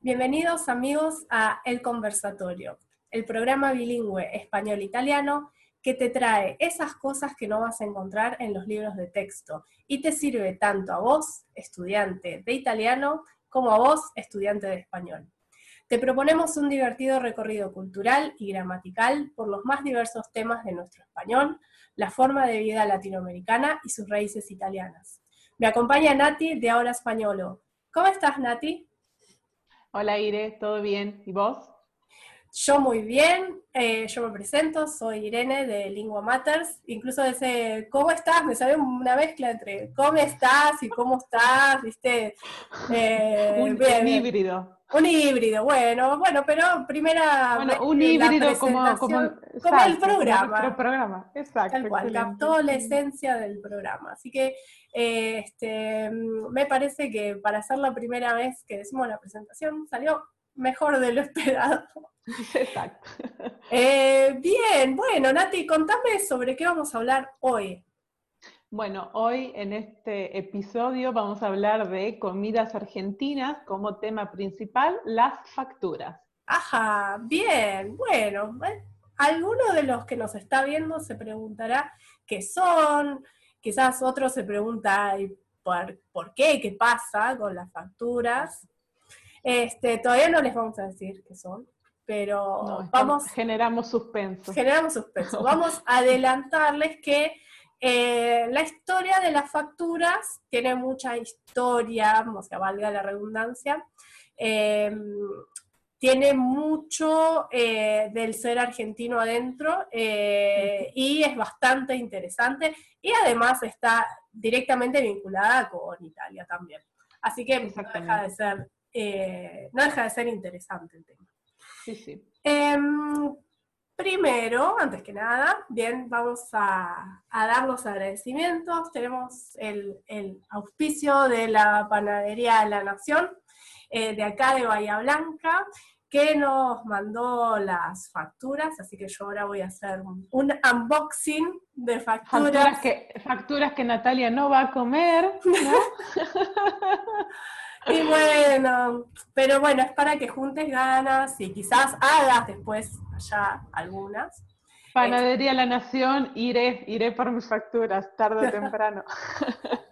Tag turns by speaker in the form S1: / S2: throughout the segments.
S1: Bienvenidos amigos a El Conversatorio, el programa bilingüe español-italiano que te trae esas cosas que no vas a encontrar en los libros de texto y te sirve tanto a vos, estudiante de italiano, como a vos, estudiante de español. Te proponemos un divertido recorrido cultural y gramatical por los más diversos temas de nuestro español, la forma de vida latinoamericana y sus raíces italianas. Me acompaña Nati de Ahora Españolo. ¿Cómo estás, Nati?
S2: Hola, Ire, ¿todo bien? ¿Y vos?
S1: Yo muy bien, eh, yo me presento, soy Irene de Lingua Matters, incluso ese ¿cómo estás? me sale una mezcla entre ¿cómo estás? y ¿cómo estás? ¿viste?
S2: Eh, un, híbrido.
S1: Un híbrido, bueno, bueno, pero primera
S2: Bueno, un híbrido como, como,
S1: el programa.
S2: programa, exacto.
S1: Tal cual, captó la esencia del programa. Así que eh, este, me parece que para hacer la primera vez que decimos la presentación salió mejor de lo esperado.
S2: Exacto.
S1: Eh, bien, bueno, Nati, contame sobre qué vamos a hablar hoy.
S2: Bueno, hoy en este episodio vamos a hablar de comidas argentinas como tema principal, las facturas.
S1: Ajá, bien, bueno, alguno de los que nos está viendo se preguntará qué son, quizás otro se pregunta por, por qué, qué pasa con las facturas. Este, todavía no les vamos a decir qué son, pero vamos...
S2: Generamos suspenso.
S1: Generamos suspenso. Vamos a adelantarles que eh, la historia de las facturas tiene mucha historia, o sea, valga la redundancia, em, tiene mucho eh, del ser argentino adentro eh, y es bastante interesante y además está directamente vinculada con Italia también. Así que no deja de ser, no deja de ser interesante el tema.
S2: Sí, sí.
S1: Primero, antes que nada, bien, vamos a, dar los agradecimientos. Tenemos el, auspicio de la Panadería de la Nación, eh, de acá de Bahía Blanca, que nos mandó las facturas, así que yo ahora voy a hacer un, unboxing de facturas.
S2: Facturas que, facturas que Natalia no va a comer, ¿no?
S1: Y bueno, pero bueno, es para que juntes ganas y quizás hagas después allá algunas.
S2: Panadería La Nación, iré, iré por mis facturas, tarde o temprano.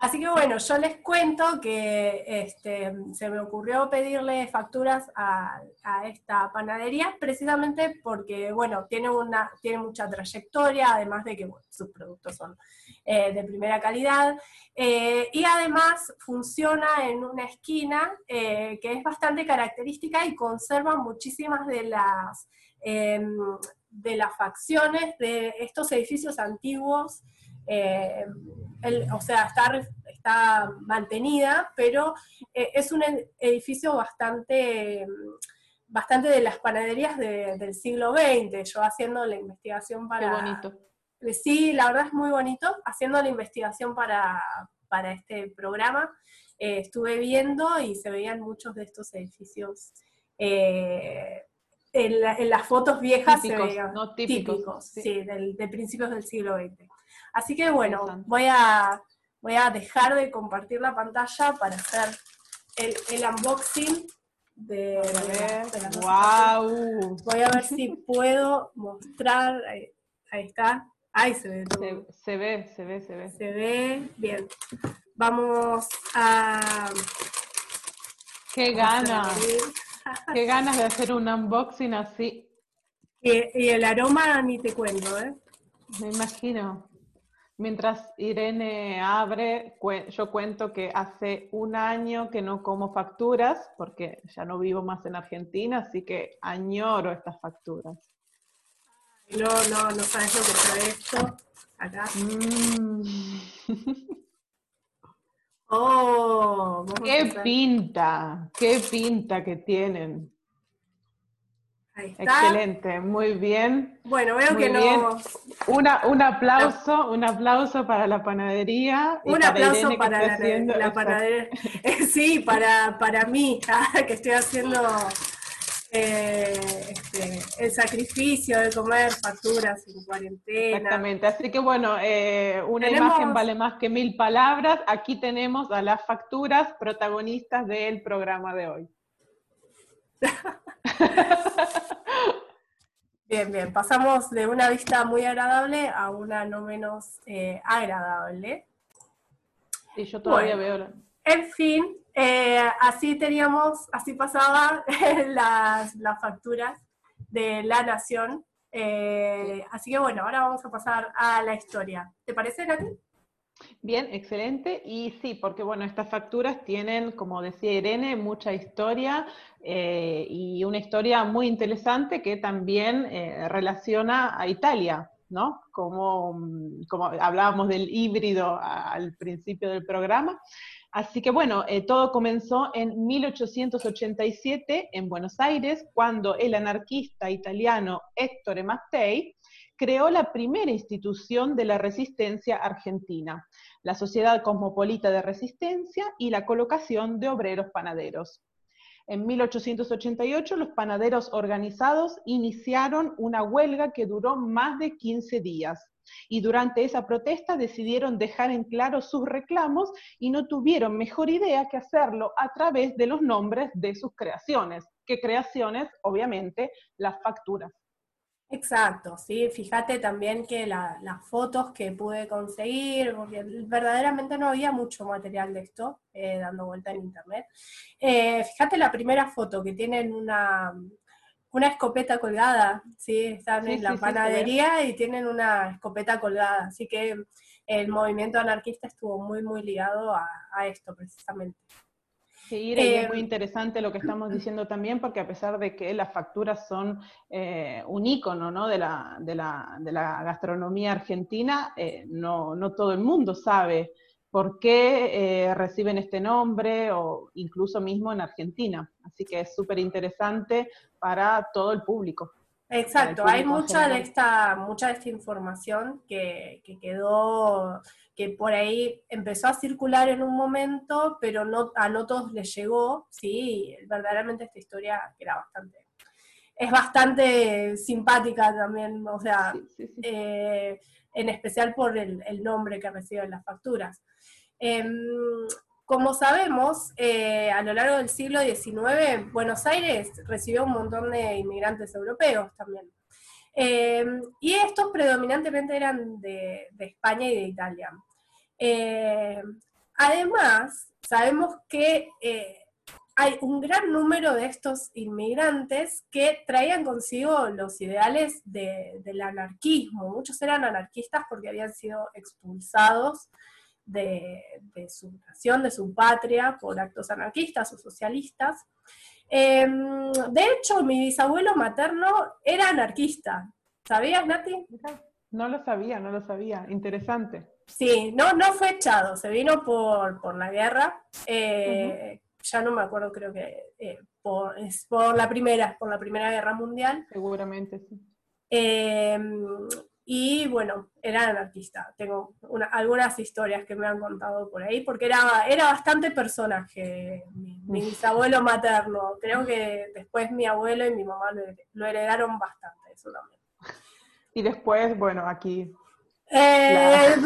S1: Así que bueno, yo les cuento que este, se me ocurrió pedirle facturas a, esta panadería precisamente porque, bueno, tiene, una, tiene mucha trayectoria, además de que sus productos son eh, de primera calidad, eh, y además funciona en una esquina eh, que es bastante característica y conserva muchísimas de las, em, de las facciones de estos edificios antiguos o sea, está, está mantenida, pero eh, es un edificio bastante, bastante de las panaderías del siglo XX, yo haciendo la investigación para...
S2: Qué bonito.
S1: Sí, la verdad es muy bonito, haciendo la investigación para, este programa, eh, estuve viendo y se veían muchos de estos edificios. Eh, en, las fotos viejas
S2: típicos,
S1: se veían
S2: no típicos,
S1: sí, de principios del siglo XX. Así que bueno, voy a, voy a dejar de compartir la pantalla para hacer el, unboxing de,
S2: wow.
S1: Voy a ver si puedo mostrar. Ahí, está. Ahí se ve
S2: todo. Se, ve, se ve, se ve.
S1: Se ve. Bien. Vamos a.
S2: Qué ganas. Qué ganas de hacer un unboxing así.
S1: Y, y el aroma ni te cuento, ¿eh?
S2: Me imagino. Mientras Irene abre, yo cuento que hace un año que no como facturas, porque ya no vivo más en Argentina, así que añoro estas facturas.
S1: No, no, no sabes lo que trae esto. Acá. Mm. oh,
S2: qué pinta, qué pinta que tienen. Excelente, muy bien.
S1: Bueno, veo que no.
S2: Una, un aplauso, un aplauso para la panadería.
S1: Un aplauso para la, panadería. sí, para, para mí, que estoy haciendo eh, este, el sacrificio de comer facturas en cuarentena.
S2: Exactamente, así que bueno, eh, una imagen vale más que mil palabras. Aquí tenemos a las facturas protagonistas del programa de hoy.
S1: Bien, bien, pasamos de una vista muy agradable a una no menos eh, agradable.
S2: Y yo todavía veo.
S1: En fin, eh, así teníamos, así pasaba las, las facturas de la nación. Eh, así que bueno, ahora vamos a pasar a la historia. ¿Te parece, Nati?
S2: Bien, excelente. Y sí, porque bueno, estas facturas tienen, como decía Irene, mucha historia eh, y una historia muy interesante que también eh, relaciona a Italia, ¿no? Como, como hablábamos del híbrido al principio del programa. Así que bueno, eh, todo comenzó en 1887 en Buenos Aires, cuando el anarquista italiano Ettore Mattei creó la primera institución de la resistencia argentina, la Sociedad Cosmopolita de Resistencia y la colocación de obreros panaderos. En 1888 los panaderos organizados iniciaron una huelga que duró más de 15 días y durante esa protesta decidieron dejar en claro sus reclamos y no tuvieron mejor idea que hacerlo a través de los nombres de sus creaciones. ¿Qué creaciones? Obviamente las facturas.
S1: Exacto, sí, fíjate también que las fotos que pude conseguir, porque verdaderamente no había mucho material de esto eh, dando vuelta en internet. Eh, fíjate la primera foto que tienen una, una escopeta colgada, ¿sí? Están en la panadería y tienen una escopeta colgada, así que el movimiento anarquista estuvo muy, muy ligado a, esto precisamente.
S2: Sí, y es muy eh, interesante lo que estamos diciendo también, porque a pesar de que las facturas son eh, un ícono ¿no? de, la, de, la, de, la, gastronomía argentina, eh, no, no todo el mundo sabe por qué eh, reciben este nombre o incluso mismo en Argentina. Así que es súper interesante para todo el público.
S1: Exacto, hay mucha de, esta, mucha de esta información que, quedó, que por ahí empezó a circular en un momento, pero no, a no todos les llegó, sí, verdaderamente esta historia era bastante, es bastante simpática también, o sea, eh, en especial por el, el nombre que reciben las facturas. Em, como sabemos, eh, a lo largo del siglo XIX, Buenos Aires recibió un montón de inmigrantes europeos también. Em, y estos predominantemente eran de, España y de Italia. Em, además, sabemos que eh, hay un gran número de estos inmigrantes que traían consigo los ideales del anarquismo. Muchos eran anarquistas porque habían sido expulsados de, su nación, de su patria, por actos anarquistas o socialistas. Em, de hecho, mi bisabuelo materno era anarquista. ¿Sabías, Nati?
S2: No lo sabía, no lo sabía. Interesante.
S1: Sí, no, no fue echado, se vino por, la guerra. Eh, ya no me acuerdo, creo que eh, por, por la primera, por la primera guerra mundial.
S2: Seguramente, sí.
S1: Em, y bueno, era anarquista. Tengo algunas historias que me han contado por ahí, porque era, era bastante personaje, mi, bisabuelo materno. Creo que después mi abuelo y mi mamá lo, heredaron bastante, eso también.
S2: Y después, bueno, aquí
S1: eh,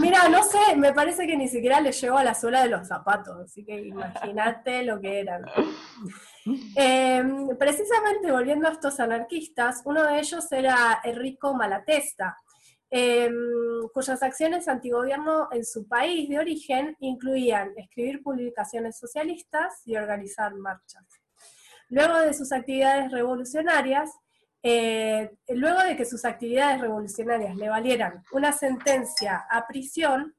S1: mira, no sé, me parece que ni siquiera le llegó a la suela de los zapatos, así que imagínate lo que eran. Em, precisamente volviendo a estos anarquistas, uno de ellos era Enrico Malatesta, em, cuyas acciones antigobierno en su país de origen incluían escribir publicaciones socialistas y organizar marchas. Luego de sus actividades revolucionarias, eh, luego de que sus actividades revolucionarias le valieran una sentencia a prisión,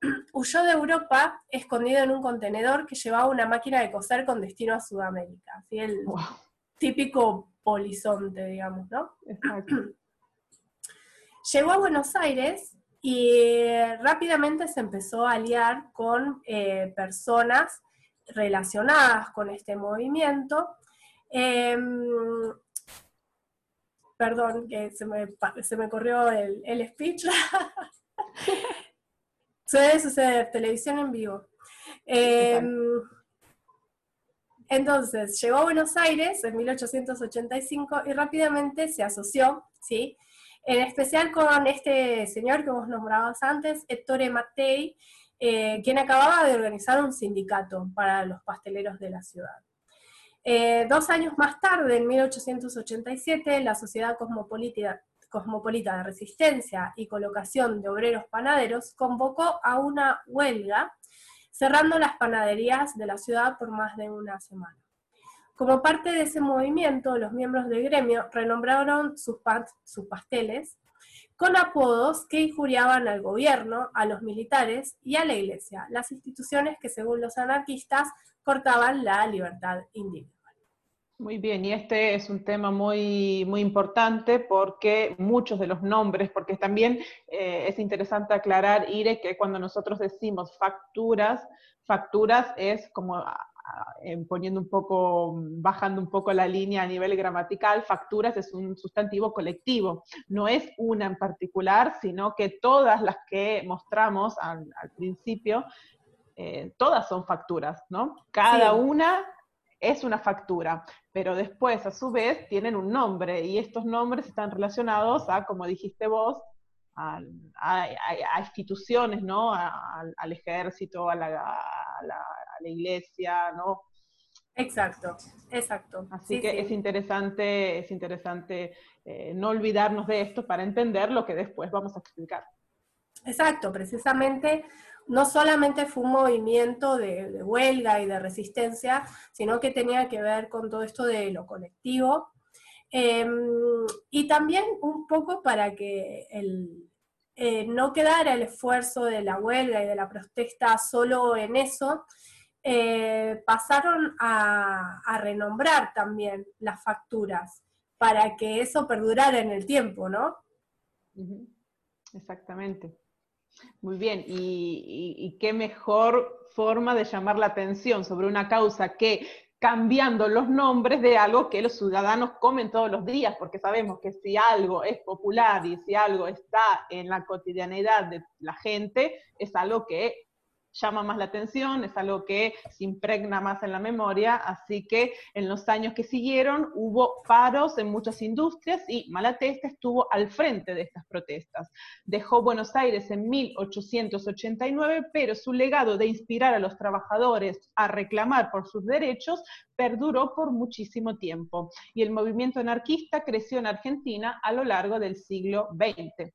S1: huyó de Europa escondido en un contenedor que llevaba una máquina de coser con destino a Sudamérica. Así el típico polizonte, digamos, ¿no? Llegó a Buenos Aires y rápidamente se empezó a aliar con eh, personas relacionadas con este movimiento. Em, perdón, que se me, se me corrió el, el speech. Suele suceder, televisión en vivo. Em, entonces, llegó a Buenos Aires en 1885 y rápidamente se asoció, ¿sí? En especial con este señor que vos nombrabas antes, Ettore Mattei, eh, quien acababa de organizar un sindicato para los pasteleros de la ciudad. Eh, dos años más tarde, en 1887, la Sociedad Cosmopolita, Cosmopolita de Resistencia y Colocación de Obreros Panaderos convocó a una huelga, cerrando las panaderías de la ciudad por más de una semana. Como parte de ese movimiento, los miembros del gremio renombraron sus, sus pasteles con apodos que injuriaban al gobierno, a los militares y a la iglesia, las instituciones que según los anarquistas cortaban la libertad individual.
S2: Muy bien, y este es un tema muy, muy importante porque muchos de los nombres, porque también eh, es interesante aclarar, Ire, que cuando nosotros decimos facturas, facturas es como poniendo un poco, bajando un poco la línea a nivel gramatical, facturas es un sustantivo colectivo, no es una en particular, sino que todas las que mostramos al, principio, eh, todas son facturas, ¿no? Cada una es una factura, pero después a su vez tienen un nombre y estos nombres están relacionados a, como dijiste vos, a, instituciones, ¿no? al ejército, a la, la iglesia, ¿no?
S1: Exacto, exacto.
S2: Así que es interesante, es interesante eh, no olvidarnos de esto para entender lo que después vamos a explicar.
S1: Exacto, precisamente no solamente fue un movimiento de, huelga y de resistencia, sino que tenía que ver con todo esto de lo colectivo. Em, y también un poco para que el, eh, no quedara el esfuerzo de la huelga y de la protesta solo en eso, eh, pasaron a, renombrar también las facturas para que eso perdurara en el tiempo, ¿no?
S2: Exactamente. Muy bien, y, qué mejor forma de llamar la atención sobre una causa que cambiando los nombres de algo que los ciudadanos comen todos los días, porque sabemos que si algo es popular y si algo está en la cotidianidad de la gente, es algo que llama más la atención, es algo que se impregna más en la memoria, así que en los años que siguieron hubo paros en muchas industrias y Malatesta estuvo al frente de estas protestas. Dejó Buenos Aires en 1889, pero su legado de inspirar a los trabajadores a reclamar por sus derechos perduró por muchísimo tiempo y el movimiento anarquista creció en Argentina a lo largo del siglo XX.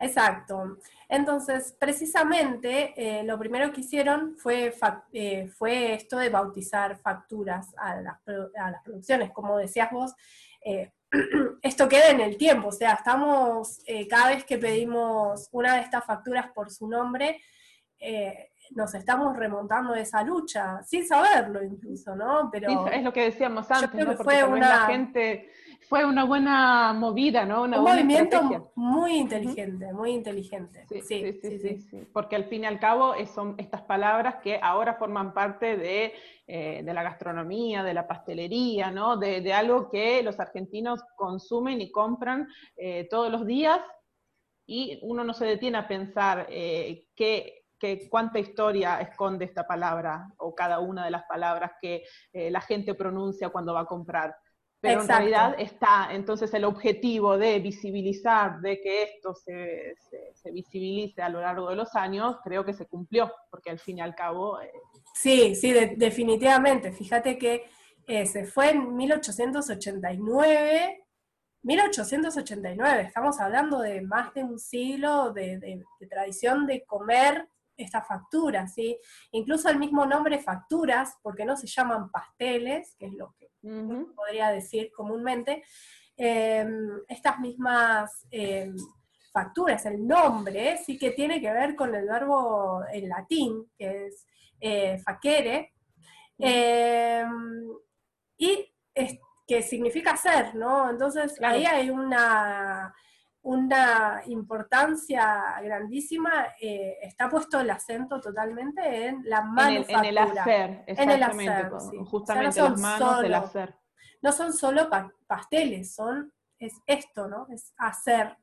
S1: Exacto. Entonces, precisamente, eh, lo primero que hicieron fue, eh, fue esto de bautizar facturas a las, producciones. Como decías vos, eh, esto queda en el tiempo, o sea, estamos, cada vez que pedimos una de estas facturas por su nombre, nos estamos remontando de esa lucha, sin saberlo incluso, ¿no?
S2: Pero es lo que decíamos antes, ¿no? Porque fue una... la gente fue una buena movida, ¿no? un
S1: movimiento muy inteligente, muy inteligente.
S2: Sí sí sí, sí Porque al fin y al cabo son estas palabras que ahora forman parte de, eh, la gastronomía, de la pastelería, ¿no? De, algo que los argentinos consumen y compran eh, todos los días y uno no se detiene a pensar eh, qué, cuánta historia esconde esta palabra o cada una de las palabras que la gente pronuncia cuando va a comprar. Pero en realidad está entonces el objetivo de visibilizar, de que esto se, se, visibilice a lo largo de los años, creo que se cumplió, porque al fin y al cabo... Eh,
S1: sí, sí, definitivamente. Fíjate que eh, se fue en 1889, 1889, estamos hablando de más de un siglo de, de tradición de comer estas facturas, ¿sí? Incluso el mismo nombre facturas, porque no se llaman pasteles, que es lo que podría decir comúnmente, em, estas mismas em, facturas, el nombre, sí que tiene que ver con el verbo en latín, que es eh, facere, em, y que significa ser, ¿no? Entonces ahí hay una una importancia grandísima, eh, está puesto el acento totalmente en la manufactura.
S2: En el, hacer, en el hacer, justamente las manos del hacer.
S1: No son solo pasteles, son, es esto, ¿no? Es hacer.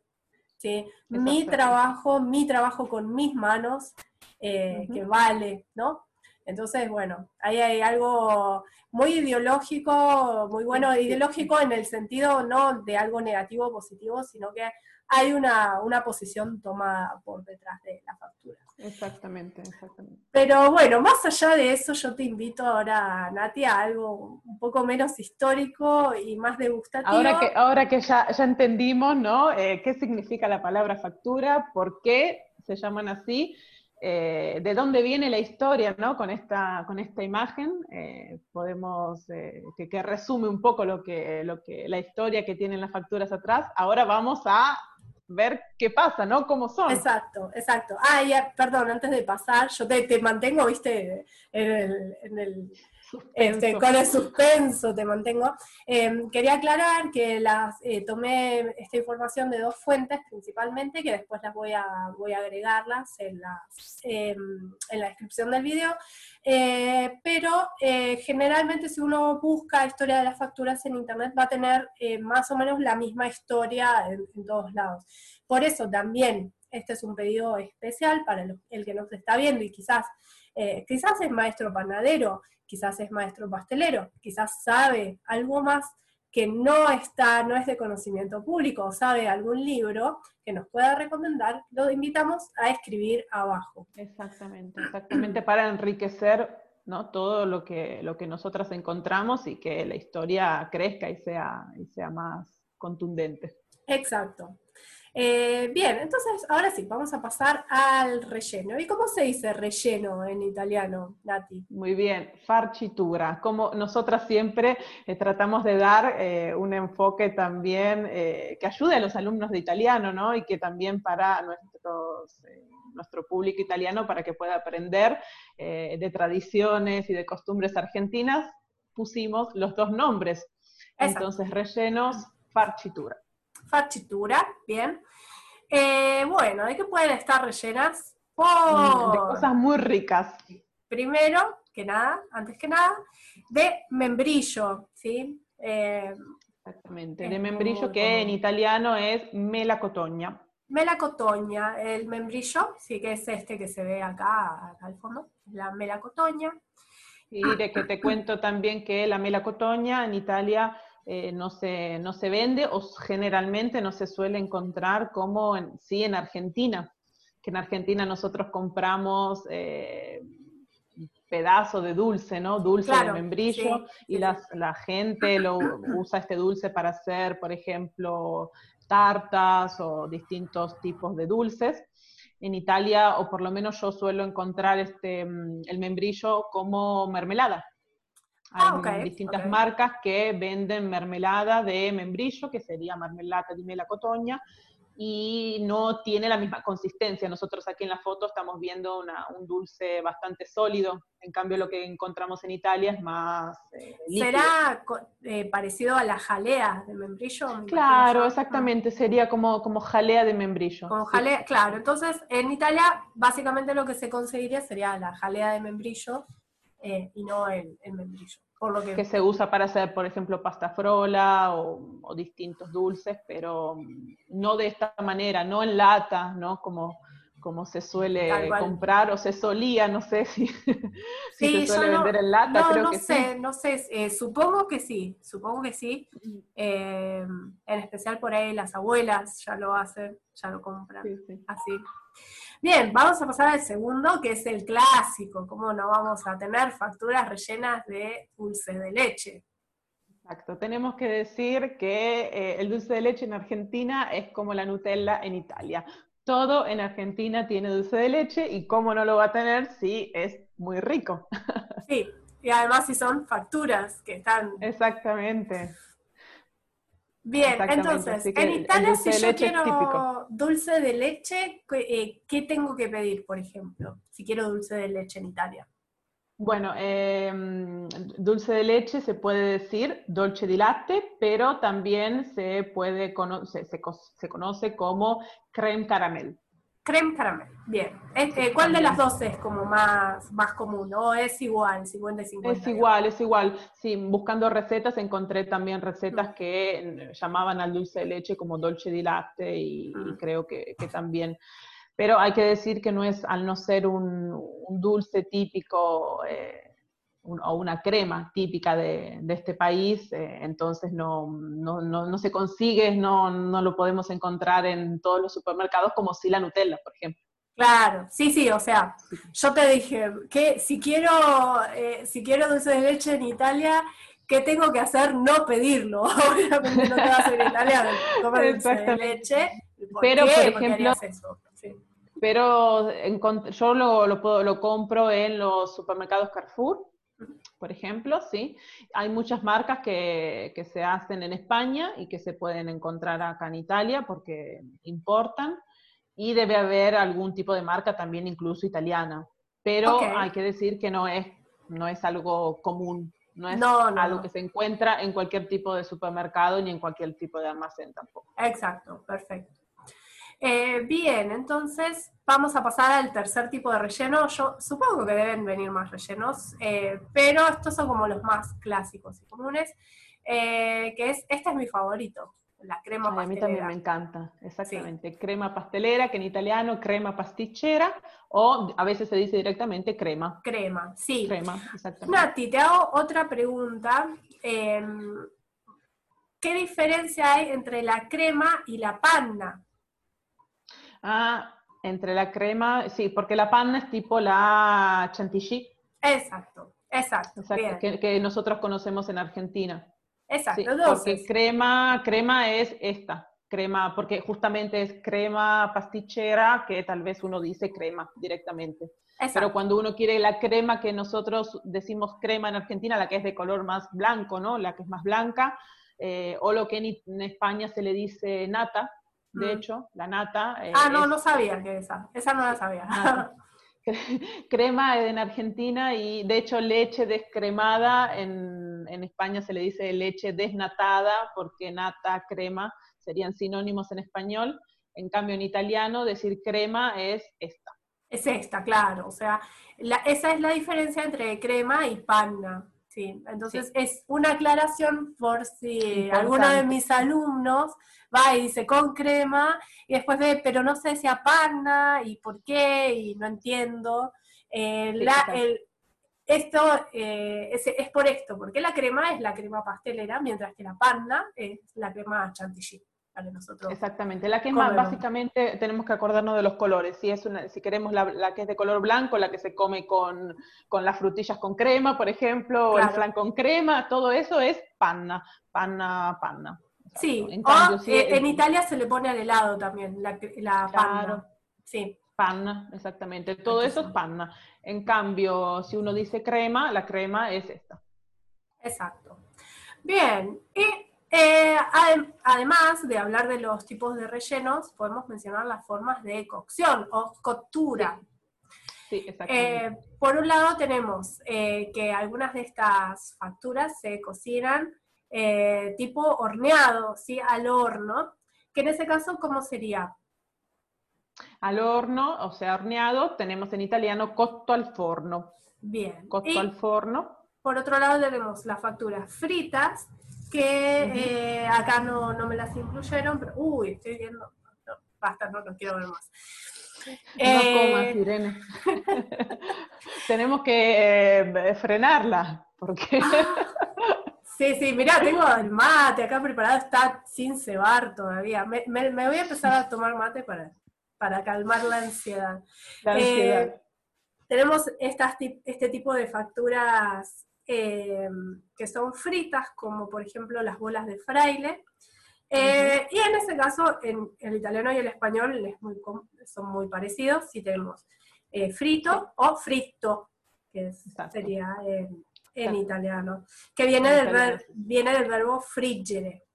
S1: ¿sí? mi trabajo, mi trabajo con mis manos, eh, que vale, ¿no? Entonces, bueno, ahí hay algo muy ideológico, muy bueno, ideológico en el sentido no de algo negativo o positivo, sino que hay una, una posición tomada por detrás de la factura.
S2: Exactamente, exactamente.
S1: Pero bueno, más allá de eso, yo te invito ahora, Nati, a algo un poco menos histórico y más degustativo.
S2: Ahora que, ahora que ya, ya entendimos, ¿no? Eh, ¿Qué significa la palabra factura? ¿Por qué se llaman así? Eh, de dónde viene la historia ¿no? con, esta, con esta imagen, eh, podemos, que, que, resume un poco lo que, lo que, la historia que tienen las facturas atrás. Ahora vamos a ver qué pasa, ¿no? ¿Cómo son?
S1: Exacto, exacto. Ah, ya, perdón, antes de pasar, yo te, mantengo, viste, en el este, con el suspenso te mantengo. Em, quería aclarar que las eh, tomé esta información de dos fuentes principalmente, que después las voy a, voy a agregarlas en, las, em, en la descripción del video. Eh, pero eh, generalmente si uno busca historia de las facturas en internet va a tener más o menos la misma historia en, todos lados. Por eso también este es un pedido especial para el, que nos está viendo y quizás, quizás es maestro panadero quizás es maestro pastelero, quizás sabe algo más que no está, no es de conocimiento público, o sabe algún libro que nos pueda recomendar, lo invitamos a escribir abajo.
S2: Exactamente, exactamente, para enriquecer ¿no? todo lo que, lo que nosotras encontramos y que la historia crezca y sea, y sea más contundente.
S1: Exacto. Eh, bien, entonces ahora sí, vamos a pasar al relleno. ¿Y cómo se dice relleno en italiano, Nati?
S2: Muy bien, farcitura. Como nosotras siempre eh, tratamos de dar eh, un enfoque también que ayude a los alumnos de italiano, ¿no? Y que también para nuestros nuestro público italiano para que pueda aprender de tradiciones y de costumbres argentinas, pusimos los dos nombres. Entonces, rellenos, farcitura.
S1: Farcitura, bien. Eh, bueno, ¿de qué pueden estar rellenas?
S2: Mm, de cosas muy ricas.
S1: Primero, que nada, antes que nada, de membrillo, ¿sí?
S2: Eh, Exactamente, de membrillo que en italiano es melacotogna.
S1: Melacotogna, el membrillo, sí que es este que se ve acá, acá al fondo, la melacotogna.
S2: Y de que te cuento también que la melacotogna en Italia eh, no, se, no se vende o generalmente no se suele encontrar como en, sí en Argentina, que en Argentina nosotros compramos eh, pedazo de dulce, ¿no? Dulce de membrillo y La, la, gente lo usa este dulce para hacer, por ejemplo, tartas o distintos tipos de dulces. En Italia, o por lo menos yo suelo encontrar este, mm, el membrillo como mermelada. Ah, Hay distintas marcas que venden mermelada de membrillo, que sería mermelada de melacotogna, y no tiene la misma consistencia. Nosotros aquí en la foto estamos viendo un dulce bastante sólido, en cambio lo que encontramos en Italia es más...
S1: Eh, ¿Será eh, parecido a la jalea de membrillo?
S2: Claro, exactamente, sería como, como jalea de membrillo.
S1: Como jalea, claro. Entonces, en Italia básicamente lo que se conseguiría sería la jalea de membrillo eh, y no el, membrillo.
S2: Por lo que... se usa para hacer, por ejemplo, pasta frola o, distintos dulces, pero mm, no de esta manera, no en lata, ¿no? Como, como se suele comprar o se solía, no sé si, se suele vender en lata,
S1: no, creo no sé, No sé, eh, supongo que sí, supongo que sí. Eh, en especial por ahí las abuelas ya lo hacen, ya lo compran, así. Bien, vamos a pasar al segundo, que es el clásico. ¿Cómo no vamos a tener facturas rellenas de dulce de leche?
S2: Exacto, tenemos que decir que eh, el dulce de leche en Argentina es como la Nutella en Italia. Todo en Argentina tiene dulce de leche y cómo no lo va a tener si es muy rico.
S1: Sí, y además si son facturas que están...
S2: Exactamente.
S1: Bien, entonces, en Italia si yo quiero dulce de leche, eh, ¿qué tengo que pedir, por ejemplo? Si quiero dulce de leche en Italia.
S2: Bueno, em, dulce de leche se puede decir dolce di latte, pero también se puede se, se conoce como creme caramel.
S1: Creme caramel, bien. Este, ¿Cuál de las dos es como más, más común? ¿O es igual, 50 y 50?
S2: Es igual, es igual. Sí, buscando recetas encontré también recetas mm. que llamaban al dulce de leche como dolce di latte y, ah. creo que, también Pero hay que decir que no es, al no ser un, dulce típico eh, o una crema típica de, este país, eh, entonces no, no, no, se consigue, no, no lo podemos encontrar en todos los supermercados como si la Nutella, por ejemplo.
S1: Claro, sí, sí, o sea, yo te dije que si quiero, eh, si quiero dulce de leche en Italia, ¿qué tengo que hacer? No pedirlo. Obviamente no te vas a ir a Italia a comer dulce de leche.
S2: Pero, por ejemplo, pero yo lo, lo, lo compro en los supermercados Carrefour, por ejemplo, ¿sí? Hay muchas marcas que, que, se hacen en España y que se pueden encontrar acá en Italia porque importan y debe haber algún tipo de marca también incluso italiana. Pero hay que decir que no es, no es algo común, no es algo que se encuentra en cualquier tipo de supermercado ni en cualquier tipo de almacén tampoco.
S1: Exacto, perfecto. Eh, bien, entonces vamos a pasar al tercer tipo de relleno. Yo supongo que deben venir más rellenos, eh, pero estos son como los más clásicos y comunes, eh, que es, este es mi favorito, la crema pastelera.
S2: A mí también me encanta, exactamente. Crema pastelera, que en italiano crema pasticcera, o a veces se dice directamente crema.
S1: Crema, sí.
S2: Crema, exactamente.
S1: Nati, te hago otra pregunta. Em, ¿Qué diferencia hay entre la crema y la panna?
S2: Ah, entre la crema, sí, porque la panna es tipo la chantilly.
S1: Exacto, exacto.
S2: que, nosotros conocemos en Argentina.
S1: Exacto,
S2: Porque crema, crema es esta, crema, porque justamente es crema pastichera que tal vez uno dice crema directamente. Pero cuando uno quiere la crema que nosotros decimos crema en Argentina, la que es de color más blanco, ¿no? La que es más blanca, eh, o lo que en, España se le dice nata, de hecho, la nata.
S1: Eh, ah, no, no sabía que esa, esa no la sabía.
S2: crema en Argentina y de hecho leche descremada en, en, España se le dice leche desnatada porque nata, crema serían sinónimos en español. En cambio en italiano decir crema es esta.
S1: Es esta, claro. O sea, esa es la diferencia entre crema y panna. Sí, entonces es una aclaración por si alguno de mis alumnos va y dice con crema y después ve, pero no sé si a panna y por qué y no entiendo. Eh, esto eh, es, por esto, porque la crema es la crema pastelera, mientras que la panna es la crema chantilly.
S2: Exactamente, la que es más, básicamente tenemos que acordarnos de los colores. Si, es una, si queremos la, que es de color blanco, la que se come con, las frutillas con crema, por ejemplo, o el flan con crema, todo eso es panna, panna, panna.
S1: Sí, en, cambio, eh, en Italia se le pone al helado también, la, la panna. Sí.
S2: Panna, exactamente. Todo eso es panna. En cambio, si uno dice crema, la crema es esta.
S1: Exacto. Bien, y eh, además de hablar de los tipos de rellenos, podemos mencionar las formas de cocción o coctura.
S2: Sí.
S1: Eh, por un lado tenemos eh, que algunas de estas facturas se cocinan tipo horneado, ¿sí? al horno, que en ese caso, ¿cómo sería?
S2: Al horno, o sea, horneado, tenemos en italiano cotto al forno.
S1: Bien.
S2: Cotto al forno.
S1: Por otro lado tenemos las facturas fritas, que eh, acá no, me las incluyeron, pero uy, estoy viendo, basta, no, no quiero ver más.
S2: No comas, eh, Irene. Tenemos que eh, frenarla, porque...
S1: sí, sí, mirá, tengo el mate acá preparado, está sin cebar todavía. Me, voy a empezar a tomar mate para, para calmar la ansiedad.
S2: La ansiedad.
S1: tenemos estas, este tipo de facturas eh, que son fritas, como por ejemplo las bolas de fraile. Eh, y en ese caso, en el italiano y el español son muy parecidos, si tenemos eh, frito o fritto, que sería en, italiano, que viene del, viene del verbo friggere.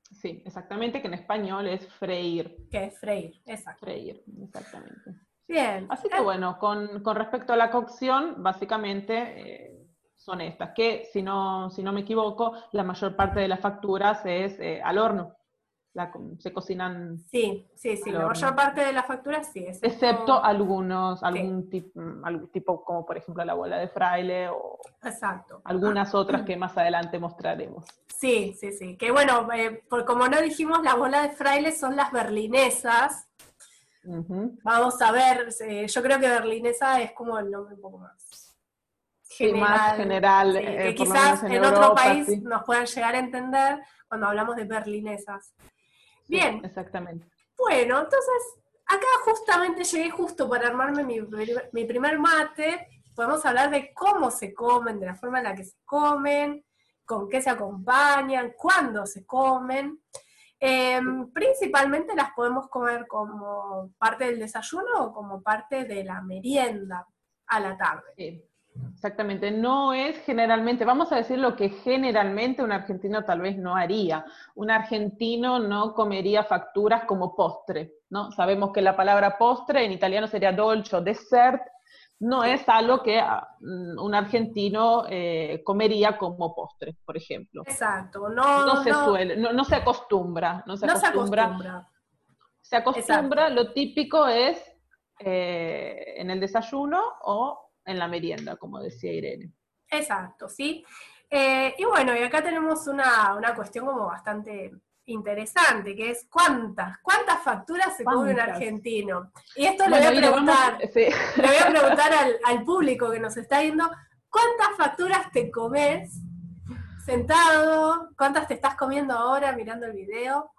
S2: Sí, exactamente, que en español es freír.
S1: Que es freír, exacto.
S2: Freír, exactamente.
S1: Bien.
S2: Así que bueno, con, con respecto a la cocción, básicamente son estas, que si no, si no me equivoco, la mayor parte de las facturas es eh, al horno. se cocinan.
S1: Sí, sí, sí, la mayor parte de las facturas sí.
S2: Excepto algunos, algún, tipo, algún tipo como por ejemplo la bola de fraile o
S1: Exacto.
S2: algunas otras que más adelante mostraremos.
S1: Sí, sí, sí. Que bueno, eh, por, como no dijimos, la bola de fraile son las berlinesas. Vamos a ver, eh, yo creo que berlinesa es como el nombre un poco más
S2: general. más general
S1: que quizás en, otro país nos puedan llegar a entender cuando hablamos de berlinesas. Bien.
S2: exactamente.
S1: Bueno, entonces, acá justamente llegué justo para armarme mi, mi primer mate. Podemos hablar de cómo se comen, de la forma en la que se comen, con qué se acompañan, cuándo se comen. Em, principalmente las podemos comer como parte del desayuno o como parte de la merienda a la tarde.
S2: Exactamente, no es generalmente, vamos a decir lo que generalmente un argentino tal vez no haría. Un argentino no comería facturas como postre, ¿no? Sabemos que la palabra postre en italiano sería dolce o dessert, no es algo que ah, mm, un argentino eh, comería como postre, por ejemplo.
S1: Exacto,
S2: no, no se suele, no, se acostumbra, no se acostumbra. Se acostumbra, lo típico es eh, en el desayuno o en la merienda, como decía Irene.
S1: Exacto, sí. Eh, y bueno, y acá tenemos una, una cuestión como bastante interesante, que es cuántas, cuántas facturas se come un argentino. Y esto le voy a preguntar, le voy a preguntar al, público que nos está viendo, ¿cuántas facturas te comes sentado? ¿Cuántas te estás comiendo ahora mirando el video?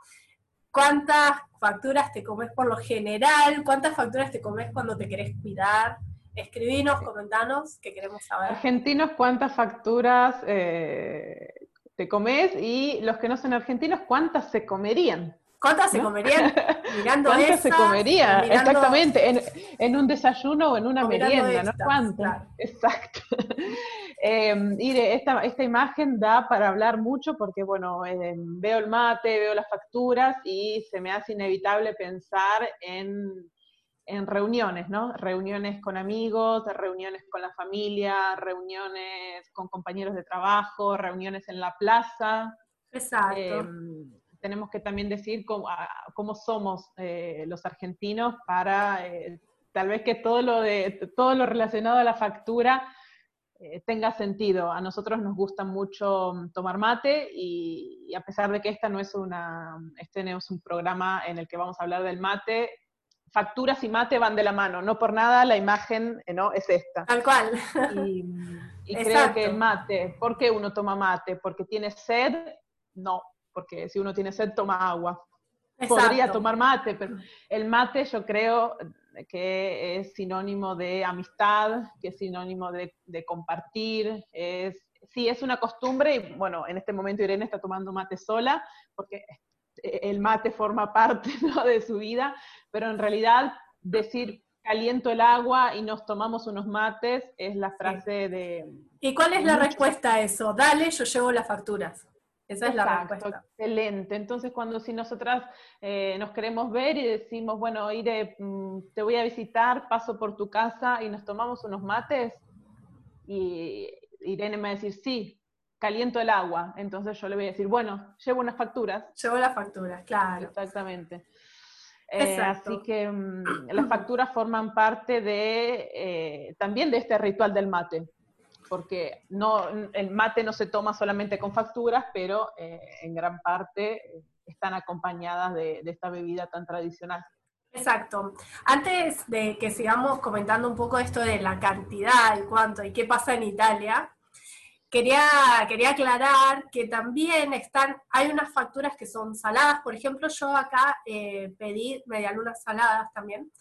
S1: ¿Cuántas facturas te comes por lo general? ¿Cuántas facturas te comes cuando te querés cuidar? Escribinos, comentanos, que queremos saber.
S2: Argentinos, ¿cuántas facturas eh, te comes y los que no son argentinos, ¿cuántas se comerían?
S1: ¿Cuántas se comerían
S2: mirando ¿Cuántas se comerían? Exactamente, en, un desayuno o en una merienda, ¿no? ¿Cuántas? Exacto. eh, esta, esta, imagen da para hablar mucho porque, bueno, eh, veo el mate, veo las facturas y se me hace inevitable pensar en en reuniones, ¿no? Reuniones con amigos, reuniones con la familia, reuniones con compañeros de trabajo, reuniones en la plaza.
S1: Exacto. Em,
S2: tenemos que también decir cómo, cómo somos eh, los argentinos para eh, tal vez que todo lo, de, todo lo relacionado a la factura eh, tenga sentido. A nosotros nos gusta mucho tomar mate y, y, a pesar de que esta no es una, este no es un programa en el que vamos a hablar del mate, facturas y mate van de la mano, no por nada la imagen eh, ¿no? es esta.
S1: Tal cual.
S2: Y, creo que el mate, ¿por qué uno toma mate? ¿Porque tiene sed? No, porque si uno tiene sed toma agua. Podría tomar mate, pero el mate yo creo que es sinónimo de amistad, que es sinónimo de, compartir, es, sí, es una costumbre y bueno, en este momento Irene está tomando mate sola porque el mate forma parte de su vida, pero en realidad decir caliento el agua y nos tomamos unos mates es la frase de...
S1: ¿Y cuál es la respuesta a eso? Dale, yo llevo las facturas. Esa es la respuesta.
S2: Excelente. Entonces, cuando si nosotras eh, nos queremos ver y decimos, bueno, Ire, mm, te voy a visitar, paso por tu casa y nos tomamos unos mates, y Irene me va a decir, sí, caliento el agua. Entonces yo le voy a decir, bueno, llevo unas facturas.
S1: Llevo las facturas, claro.
S2: Exactamente. Eh, así que mm, las facturas forman parte de eh, también de este ritual del mate, porque no, el mate no se toma solamente con facturas, pero eh, en gran parte están acompañadas de, de esta bebida tan tradicional.
S1: Exacto. Antes de que sigamos comentando un poco esto de la cantidad, y cuánto y qué pasa en Italia, Quería, quería aclarar que también están, hay unas facturas que son saladas, por ejemplo, yo acá eh, pedí medialunas saladas también.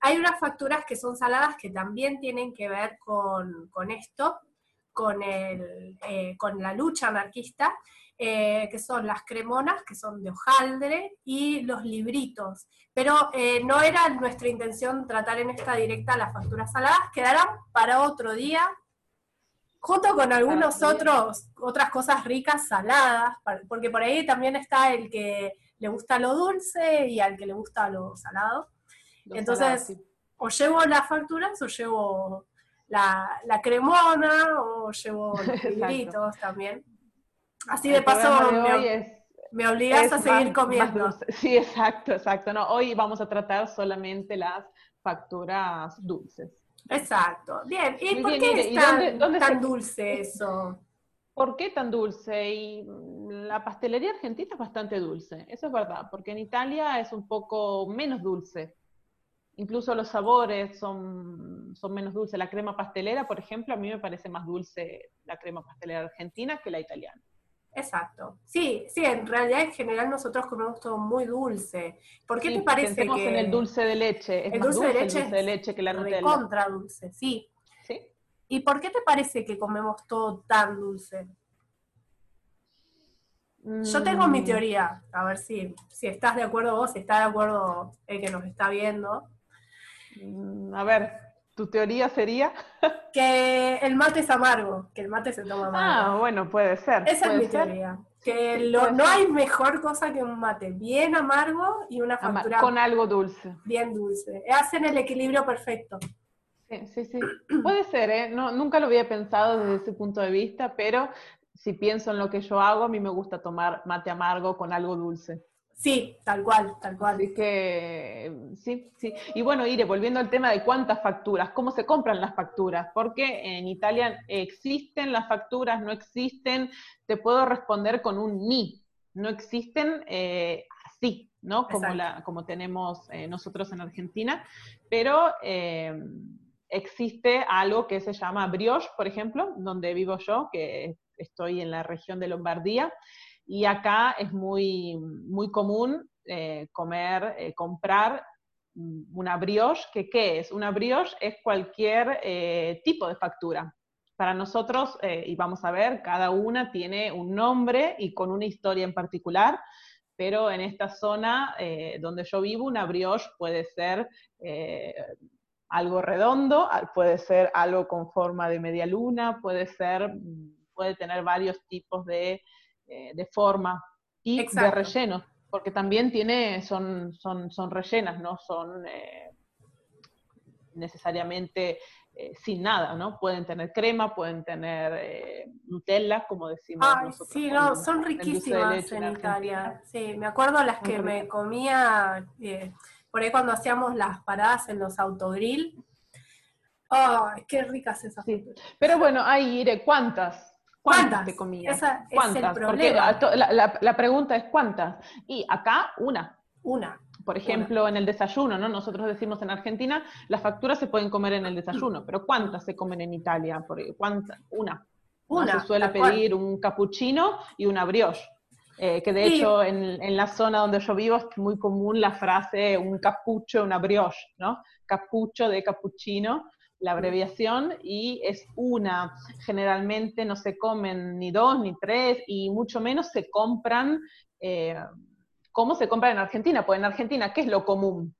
S1: Hay unas facturas que son saladas que también tienen que ver con, esto, con, el, eh, con la lucha anarquista, eh, que son las cremonas, que son de hojaldre, y los libritos. Pero no era nuestra intención tratar en esta directa las facturas saladas, quedarán para otro día, junto con algunos otros, otras cosas ricas, saladas, porque por ahí también está el que le gusta lo dulce y al que le gusta lo salado. Entonces, o llevo las facturas o llevo la, cremona o llevo los libritos también. Así de paso me, me, obligas a seguir comiendo.
S2: sí, exacto, exacto. No, hoy vamos a tratar solamente las facturas dulces.
S1: Exacto. Bien, ¿y por qué es tan, dulce eso?
S2: ¿Por qué tan dulce? Y la pastelería argentina es bastante dulce, eso es verdad, porque en Italia es un poco menos dulce. incluso los sabores son, son menos dulces. La crema pastelera, por ejemplo, a mí me parece más dulce la crema pastelera argentina que la italiana.
S1: Exacto. Sí, sí, en realidad en general nosotros comemos todo muy dulce. ¿Por qué te parece que
S2: en el dulce de leche? Es el dulce, de leche, el dulce de leche que la Nutella.
S1: contra dulce, sí.
S2: ¿Sí?
S1: ¿Y por qué te parece que comemos todo tan dulce? Yo tengo mi mm. teoría, a ver si, si estás de acuerdo vos, si está de acuerdo el que nos está viendo.
S2: Mm, a ver, ¿Tu teoría sería?
S1: que el mate es amargo, que el mate se toma amargo.
S2: Ah, bueno, puede ser.
S1: Esa es mi teoría. Que no hay mejor cosa que un mate bien amargo y una factura.
S2: Con algo dulce.
S1: Bien dulce. Hacen el equilibrio perfecto.
S2: Sí, sí, sí. Puede ser, ¿eh? No, nunca lo había pensado desde ese punto de vista, pero si pienso en lo que yo hago, a mí me gusta tomar mate amargo con algo dulce.
S1: Sí, tal cual, tal cual.
S2: Así que sí, sí. Y bueno, Ire, volviendo al tema de cuántas facturas, cómo se compran las facturas, porque en Italia existen las facturas, no existen, te puedo responder con un ni, no existen eh, así, ¿no? Como, la, como tenemos eh, nosotros en Argentina, pero eh, existe algo que se llama brioche, por ejemplo, donde vivo yo, que estoy en la región de Lombardía, y acá es muy, muy común eh, comer, eh, comprar una brioche, que ¿qué es? Una brioche es cualquier eh, tipo de factura. Para nosotros, y vamos a ver, cada una tiene un nombre y con una historia en particular, pero en esta zona donde yo vivo, una brioche puede ser algo redondo, puede ser algo con forma de media luna, puede ser, puede tener varios tipos de eh, de forma y de relleno, porque también tiene, son, son, son rellenas, no son eh, necesariamente eh, sin nada, ¿no? Pueden tener crema, pueden tener Nutella, como decimos nosotros.
S1: Sí, no, son riquísimas en, Italia. Sí, me acuerdo las que me comía por ahí cuando hacíamos las paradas en los autogrill. ¡Ay, qué ricas esas! Sí.
S2: Pero bueno, ahí iré, ¿cuántas? ¿Cuántas, te comías? ¿Cuántas? Porque la, pregunta es ¿cuántas? Y acá una.
S1: Una.
S2: Por ejemplo, en el desayuno, ¿no? Nosotros decimos en Argentina, las facturas se pueden comer en el desayuno, pero ¿cuántas se comen en Italia? ¿Cuántas? Una. Una. Se suele pedir un cappuccino y una brioche. Eh, que de hecho en, en, la zona donde yo vivo es muy común la frase un cappuccio, una brioche, ¿no? Cappuccio de cappuccino, la abreviación, y es una. Generalmente no se comen ni dos ni tres, y mucho menos se compran, eh, ¿cómo se compran en Argentina? Pues en Argentina, ¿qué es lo común?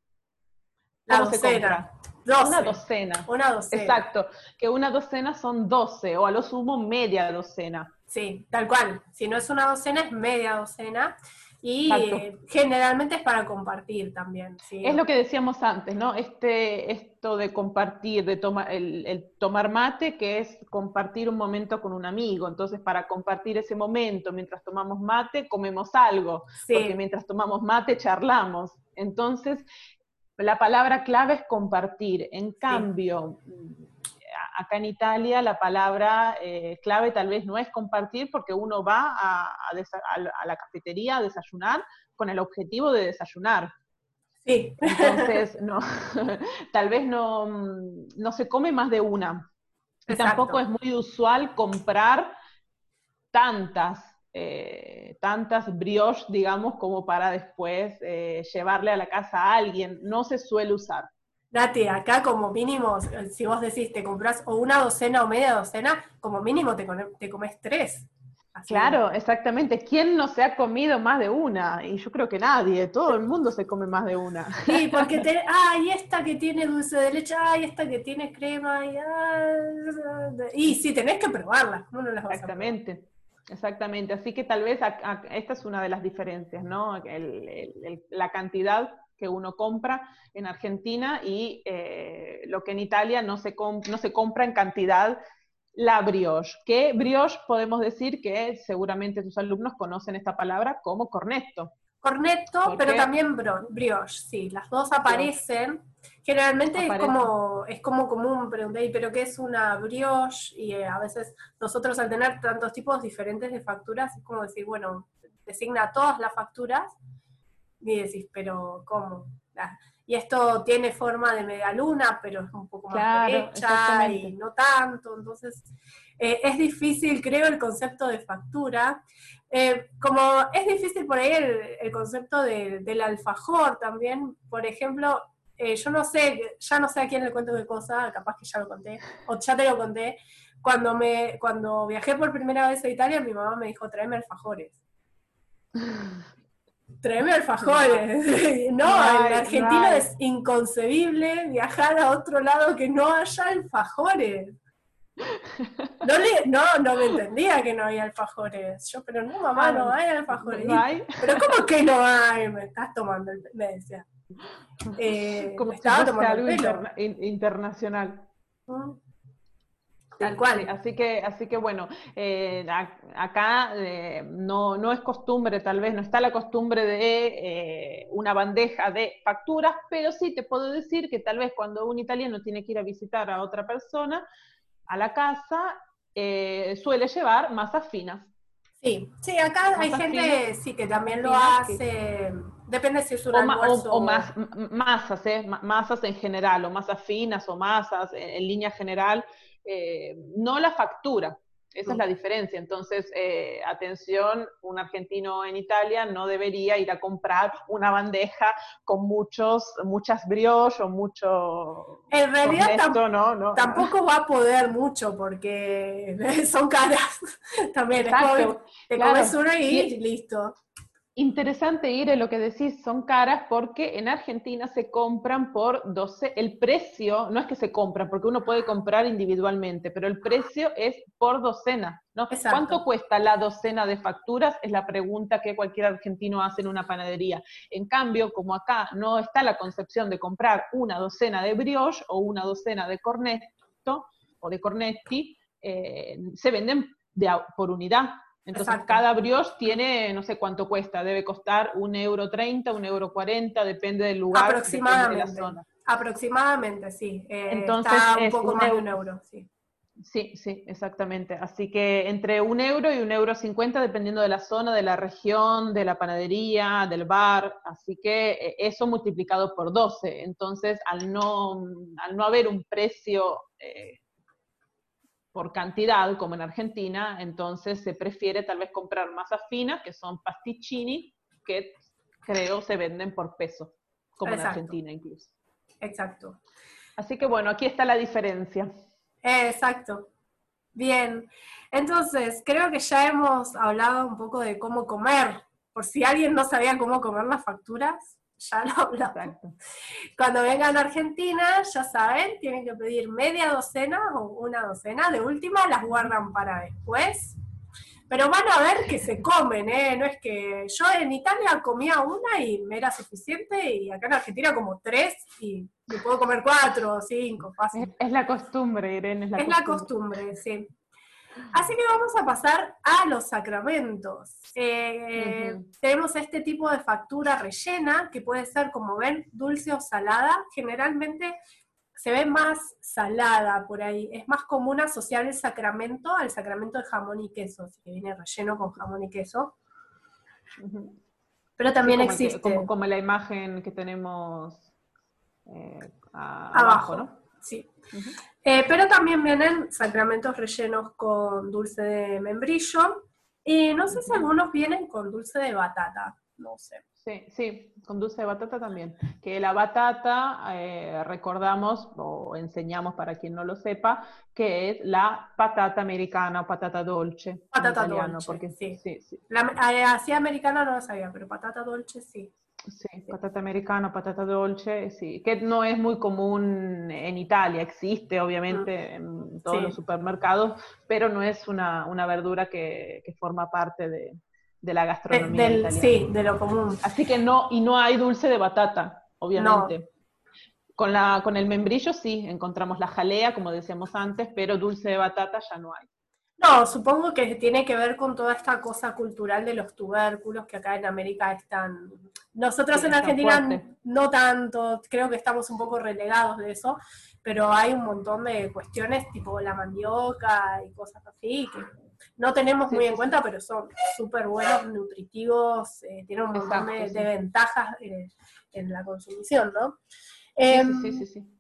S1: La docena.
S2: Una docena.
S1: Una docena.
S2: Exacto, que una docena son doce, o a lo sumo media docena.
S1: Sí, tal cual. Si no es una docena, es media docena. Y generalmente es para compartir también.
S2: Es lo que decíamos antes, ¿no? Este, esto de compartir, de tomar el, tomar mate, que es compartir un momento con un amigo. Entonces, para compartir ese momento, mientras tomamos mate, comemos algo. Porque mientras tomamos mate, charlamos. Entonces, la palabra clave es compartir. En cambio, acá en Italia la palabra eh, clave tal vez no es compartir porque uno va a, la cafetería a desayunar con el objetivo de desayunar.
S1: Sí.
S2: Entonces, no, tal vez no, no se come más de una. Y tampoco es muy usual comprar tantas, eh, tantas brioches, digamos, como para después eh, llevarle a la casa a alguien. No se suele usar.
S1: Date, acá como mínimo, si vos decís, te compras o una docena o media docena, como mínimo te, te comes tres.
S2: Claro, exactamente. ¿Quién no se ha comido más de una? Y yo creo que nadie, todo el mundo se come más de una.
S1: Sí, porque, te, ah, esta que tiene dulce de leche, ay, esta que tiene crema, y, ah, y sí, tenés que probarlas, ¿cómo no las
S2: vas Exactamente. Exactamente, así que tal vez esta es una de las diferencias, ¿no? la cantidad que uno compra en Argentina y eh, lo que en Italia no se, no se compra en cantidad la brioche. ¿Qué brioche podemos decir que seguramente tus alumnos conocen esta palabra como cornetto?
S1: Cornetto, pero también brioche, sí, las dos aparecen. Generalmente es como es como común preguntar, ¿pero qué es una brioche? Y eh, a veces nosotros al tener tantos tipos diferentes de facturas, es como decir, bueno, designa todas las facturas, y decís, pero ¿cómo? y esto tiene forma de media luna, pero es un poco más derecha y no tanto, entonces eh, es difícil, creo, el concepto de factura. Eh, como es difícil por ahí el, concepto del alfajor también, por ejemplo, eh, yo no sé, ya no sé a quién le cuento qué cosa, capaz que ya lo conté, o ya te lo conté, cuando, me, cuando viajé por primera vez a Italia, mi mamá me dijo, tráeme alfajores. Tráeme alfajores. no, en Argentina es inconcebible viajar a otro lado que no haya alfajores. No, le, no, no me entendía que no había alfajores. Yo, pero no, mamá, no hay alfajores. Pero ¿cómo que no hay? Me estás tomando el me decía.
S2: Eh, Como estaba tomando algo el pelo. internacional.
S1: Mm. Tal cual.
S2: así que, así que bueno, eh, acá eh, no, no, es costumbre, tal vez no está la costumbre de eh, una bandeja de facturas, pero sí te puedo decir que tal vez cuando un italiano tiene que ir a visitar a otra persona a la casa, suele llevar masas finas.
S1: Sí, sí, acá hay gente sí que también lo hace. Depende si es un o, almuerzo.
S2: O, más, masas, ¿eh? masas en general, o masas finas o masas en línea general eh, no la factura. Esa es la diferencia. Entonces, eh, atención, un argentino en Italia no debería ir a comprar una bandeja con muchos, muchas brioches o mucho...
S1: En realidad tampoco va a poder mucho porque son caras también. te comes una y listo.
S2: Interesante, ir en lo que decís, son caras porque en Argentina se compran por 12, el precio, no es que se compran, porque uno puede comprar individualmente, pero el precio es por docena, ¿no? ¿Cuánto cuesta la docena de facturas? Es la pregunta que cualquier argentino hace en una panadería. En cambio, como acá no está la concepción de comprar una docena de brioche o una docena de cornetto o de cornetti, eh, se venden por unidad, entonces, cada brioche tiene, no sé cuánto cuesta, debe costar un euro treinta, un euro cuarenta, depende del lugar,
S1: Aproximadamente.
S2: de la zona.
S1: Aproximadamente, sí. Eh, Entonces, está un poco más de un euro, sí.
S2: Sí, sí, exactamente. Así que entre un euro y un euro cincuenta, dependiendo de la zona, de la región, de la panadería, del bar. Así que eh, eso multiplicado por 12. Entonces, al no, al no haber un precio eh, por cantidad, como en Argentina, entonces se prefiere tal vez comprar masas finas, que son pasticcini, que creo se venden por peso, como en Argentina incluso.
S1: Exacto.
S2: Así que bueno, aquí está la diferencia.
S1: Exacto. Bien. Entonces, creo que ya hemos hablado un poco de cómo comer. Por si alguien no sabía cómo comer las facturas, ya lo hablamos. Cuando vengan a Argentina, ya saben, tienen que pedir media docena o una docena, de última las guardan para después. Pero van a ver que se comen, ¿eh? No es que yo en Italia comía una y me era suficiente, y acá en Argentina como tres, y me puedo comer cuatro o cinco, fácil.
S2: Es, la costumbre, Irene,
S1: es la es costumbre. la costumbre, sí. Así que vamos a pasar a los sacramentos. Eh, tenemos este tipo de factura rellena, que puede ser, como ven, dulce o salada. Generalmente se ve más salada por ahí. Es más común asociar el sacramento al sacramento de jamón y queso, que viene relleno con jamón y queso. Pero también existe.
S2: como, la imagen que tenemos eh, abajo, ¿no?
S1: Sí. Eh, pero también vienen sacramentos rellenos con dulce de membrillo. Y no sé si algunos vienen con dulce de batata, no sé.
S2: Sí, sí, con dulce de batata también. Que la batata, eh, recordamos o enseñamos para quien no lo sepa, que es la patata americana o patata dolce.
S1: Patata dolce, porque sí. sí, sí. La, eh, así americana no lo sabía, pero patata dolce sí.
S2: Sí, patata americana, patata dolce, sí, que no es muy común en Italia, existe obviamente en todos los supermercados, pero no es una, verdura que, forma parte de, la gastronomía
S1: italiana. Sí, de lo común.
S2: Así que no, y no hay dulce de batata, obviamente. Con, la, con el membrillo sí, encontramos la jalea, como decíamos antes, pero dulce de batata ya no hay.
S1: No, supongo que tiene que ver con toda esta cosa cultural de los tubérculos que acá en América están. Nosotros en Argentina no tanto, creo que estamos un poco relegados de eso, pero hay un montón de cuestiones tipo la mandioca y cosas así que no tenemos muy en cuenta, pero son súper buenos, nutritivos, eh, tienen un montón de, ventajas eh, en la consumición, ¿no?
S2: Em, sí, sí, sí.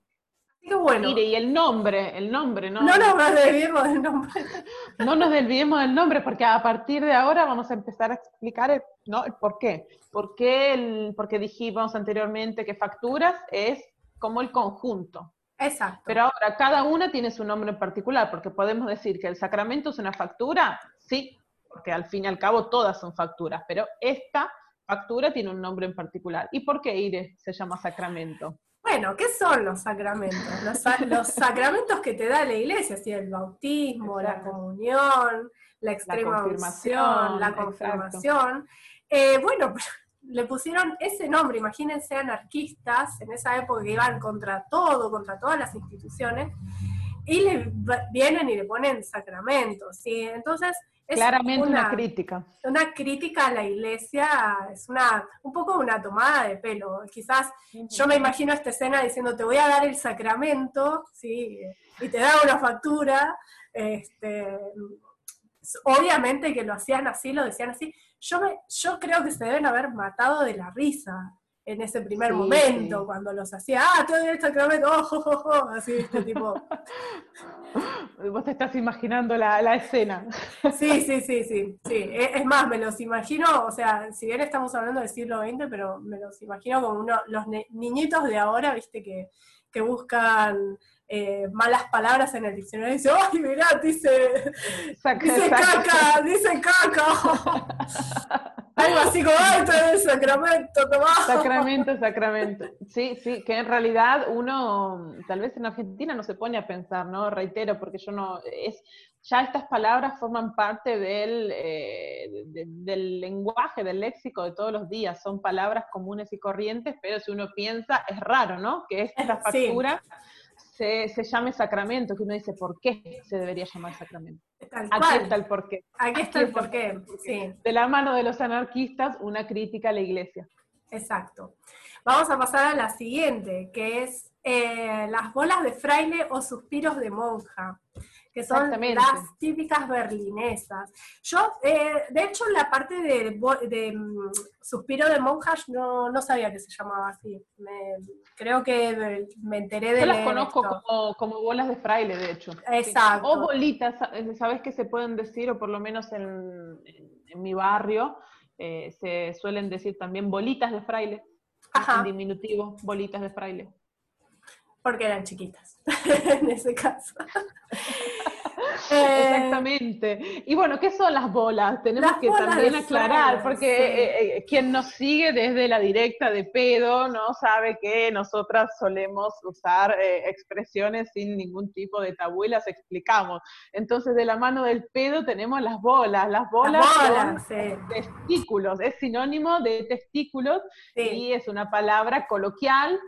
S1: Qué bueno.
S2: Mire, y el nombre, el nombre, ¿no?
S1: No nos desviemos del nombre.
S2: no nos desviemos del nombre, porque a partir de ahora vamos a empezar a explicar el, ¿no? por qué. ¿Por qué el, porque dijimos anteriormente que facturas es como el conjunto.
S1: Exacto.
S2: Pero ahora, cada una tiene su nombre en particular, porque podemos decir que el sacramento es una factura, sí, porque al fin y al cabo todas son facturas, pero esta factura tiene un nombre en particular. ¿Y por qué IRE se llama sacramento?
S1: Bueno, ¿qué son los sacramentos? Los, sacramentos que te da la iglesia, ¿sí? el bautismo, la comunión, la extrema unción, la confirmación. Eh, bueno, le pusieron ese nombre, imagínense anarquistas en esa época que iban contra todo, contra todas las instituciones, y le vienen y le ponen sacramentos, ¿sí? Entonces,
S2: es Claramente una, crítica.
S1: Una crítica a la iglesia, es una, un poco una tomada de pelo. Quizás yo me imagino esta escena diciendo, te voy a dar el sacramento, ¿sí? y te da una factura. Este, obviamente que lo hacían así, lo decían así. Yo, me, yo creo que se deben haber matado de la risa en ese primer momento, cuando los hacía, ah, todo esto que oh, oh, así, este tipo.
S2: Vos te estás imaginando la, la escena.
S1: Sí, sí, sí, sí, sí. Es más, me los imagino, o sea, si bien estamos hablando del siglo XX, pero me los imagino como uno, los niñitos de ahora, viste, que, que buscan eh, malas palabras en el diccionario y dice, ¡ay, mirá! Dice, dice caca, dice caca. Algo así como, ¡ay, es sacramento, tomá!
S2: Sacramento, sacramento. Sí, sí, que en realidad uno, tal vez en Argentina no se pone a pensar, ¿no? Reitero, porque yo no, es, ya estas palabras forman parte del, eh, del lenguaje, del léxico de todos los días, son palabras comunes y corrientes, pero si uno piensa, es raro, ¿no? Que esta factura se, se, llame sacramento, que uno dice, ¿por qué se debería llamar sacramento?
S1: Aquí
S2: está el porqué.
S1: Aquí está el porqué, sí.
S2: De la mano de los anarquistas, una crítica a la iglesia.
S1: Exacto. Vamos a pasar a la siguiente, que es eh, las bolas de fraile o suspiros de monja que son las típicas berlinesas. Yo, eh, de hecho, la parte de, mm, Suspiro de Monjas no, no, sabía que se llamaba así. creo que me, enteré de...
S2: Yo las conozco como, bolas de fraile, de hecho.
S1: Exacto.
S2: O bolitas, ¿sabes qué se pueden decir? O por lo menos en, mi barrio eh, se suelen decir también bolitas de fraile. En diminutivo, bolitas de fraile.
S1: Porque eran chiquitas, en ese caso.
S2: Eh, Exactamente. Y bueno, ¿qué son las bolas? Tenemos que también aclarar, porque eh, eh, quien nos sigue desde la directa de pedo, ¿no? Sabe que nosotras solemos usar expresiones sin ningún tipo de tabú y las explicamos. Entonces, de la mano del pedo tenemos las bolas. Las bolas, son testículos, es sinónimo de testículos y es una palabra coloquial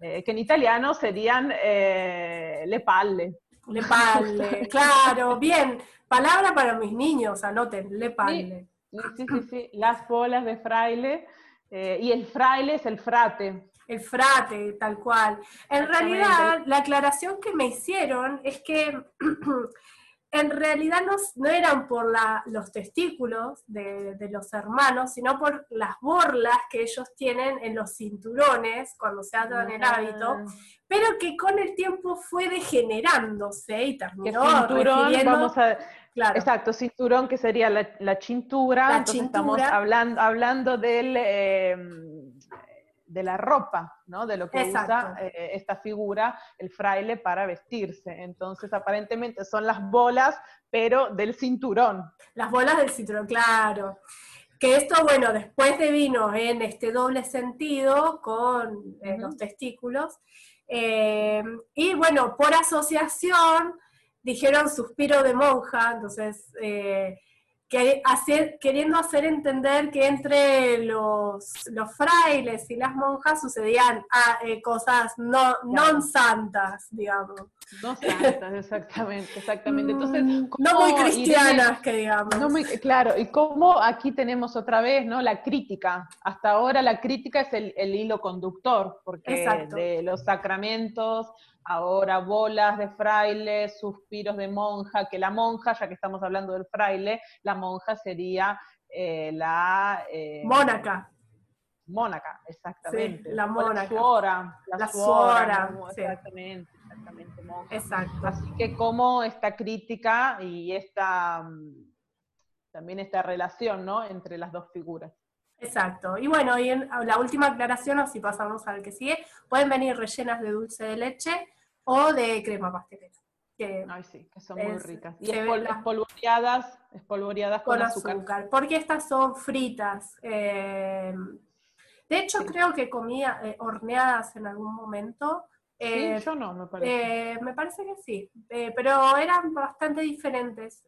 S2: que en italiano serían le palle.
S1: Le palle, claro, bien. Palabra para mis niños, anoten, le palle.
S2: Sí, sí, sí, las bolas de fraile. Eh, y el fraile es el frate.
S1: El frate, tal cual. En realidad, la aclaración que me hicieron es que en realidad no, eran por los testículos de, los hermanos, sino por las borlas que ellos tienen en los cinturones cuando se atan el hábito, ah. pero que con el tiempo fue degenerándose y terminó
S2: cinturón, vamos a, Exacto, cinturón que sería la, cintura, entonces estamos hablando, hablando del... Eh, de la ropa, ¿no? De lo que usa eh, esta figura, el fraile, para vestirse. Entonces, aparentemente son las bolas, pero del cinturón.
S1: Las bolas del cinturón, claro. Que esto, bueno, después de vino en este doble sentido con eh, los testículos. Eh, y bueno, por asociación dijeron suspiro de monja, entonces hacer, queriendo hacer entender que entre los, los frailes y las monjas sucedían ah, eh, cosas no, non santas, digamos.
S2: No santas, exactamente, exactamente. Entonces,
S1: mm, no muy cristianas, que digamos.
S2: No muy, claro, y como aquí tenemos otra vez, ¿no? La crítica. Hasta ahora la crítica es el, hilo conductor, porque de los sacramentos, ahora bolas de fraile, suspiros de monja, que la monja, ya que estamos hablando del fraile, la monja sería eh, la...
S1: Eh, mónaca.
S2: Mónaca, exactamente.
S1: la mónaca.
S2: La suora.
S1: La, suora,
S2: exactamente, exactamente, monja.
S1: Exacto.
S2: Así que como esta crítica y esta, mm, también esta relación, ¿no? Entre las dos figuras.
S1: Exacto. Y bueno, y en la última aclaración, así pasamos al que sigue, pueden venir rellenas de dulce de leche o de crema pastelera.
S2: Que Ay, sí, que son muy ricas. Y espolvoreadas, espolvoreadas con, azúcar.
S1: Porque estas son fritas. Eh, de hecho, creo que comía eh, horneadas en algún momento.
S2: sí, eh, yo no, me parece.
S1: me parece que sí, pero eran bastante diferentes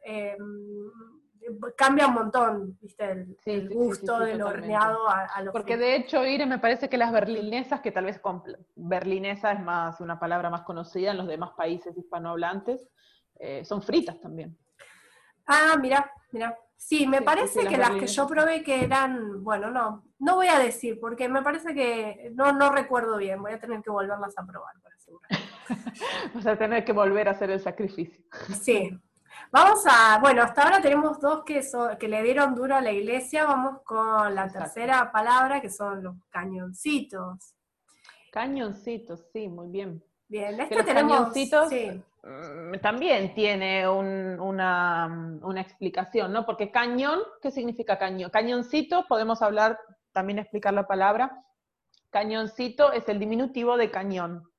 S1: cambia un montón, ¿viste? El, gusto del horneado a,
S2: Porque de hecho, Ire, me parece que las berlinesas, que tal vez berlinesa es más una palabra más conocida en los demás países hispanohablantes, eh, son fritas también.
S1: Ah, mira, mira. Sí, me parece que las, que yo probé que eran, bueno, no, no voy a decir, porque me parece que no, no recuerdo bien, voy a tener que volverlas a probar para asegurar.
S2: Vas a tener que volver a hacer el sacrificio.
S1: Sí, Vamos a, bueno, hasta ahora tenemos dos que, que le dieron duro a la iglesia, vamos con la tercera palabra, que son los cañoncitos.
S2: Cañoncitos, sí, muy bien.
S1: Bien, este tenemos...
S2: Cañoncitos mm, también tiene una, una, explicación, ¿no? Porque cañón, ¿qué significa cañón? Cañoncito, podemos hablar, también explicar la palabra. Cañoncito es el diminutivo de cañón.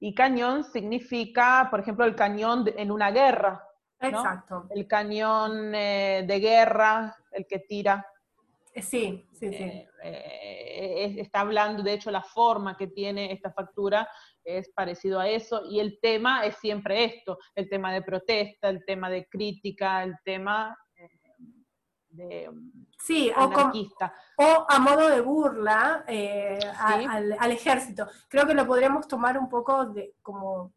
S2: Y cañón significa, por ejemplo, el cañón en una guerra,
S1: Exacto.
S2: El cañón eh, de guerra, el que tira.
S1: Eh, sí, sí, sí.
S2: Eh, está hablando, de hecho, la forma que tiene esta factura es parecido a eso, y el tema es siempre esto, el tema de protesta, el tema de crítica, el tema de
S1: sí, anarquista. O, a modo de burla al, al, ejército. Creo que lo podríamos tomar un poco de como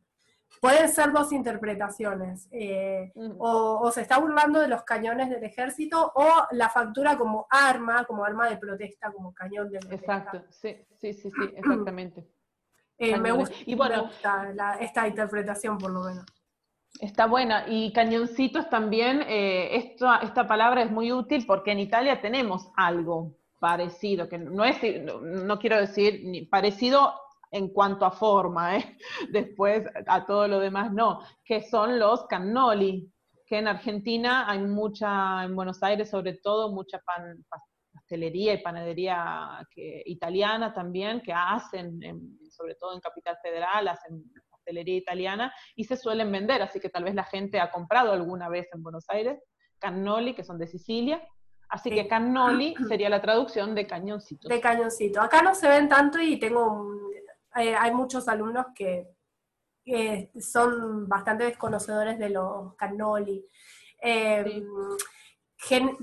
S1: Pueden ser dos interpretaciones. Eh, o, se está burlando de los cañones del ejército o la factura como arma, como arma de protesta, como cañón de protesta.
S2: Exacto, sí, sí, sí, exactamente.
S1: Eh, me, gusta, y bueno, esta interpretación por lo menos.
S2: Está buena. Y cañoncitos también, eh, esta, esta palabra es muy útil porque en Italia tenemos algo parecido, que no es, no quiero decir ni parecido en cuanto a forma, ¿eh? después a todo lo demás no, que son los cannoli, que en Argentina hay mucha, en Buenos Aires sobre todo, mucha pastelería y panadería italiana también, que hacen, sobre todo en Capital Federal, hacen pastelería italiana y se suelen vender, así que tal vez la gente ha comprado alguna vez en Buenos Aires cannoli, que son de Sicilia, Así que cannoli sería la traducción de cañoncito.
S1: De cañoncito. Acá no se ven tanto y tengo un, eh, hay muchos alumnos que, son bastante desconocedores de los cannoli. Em,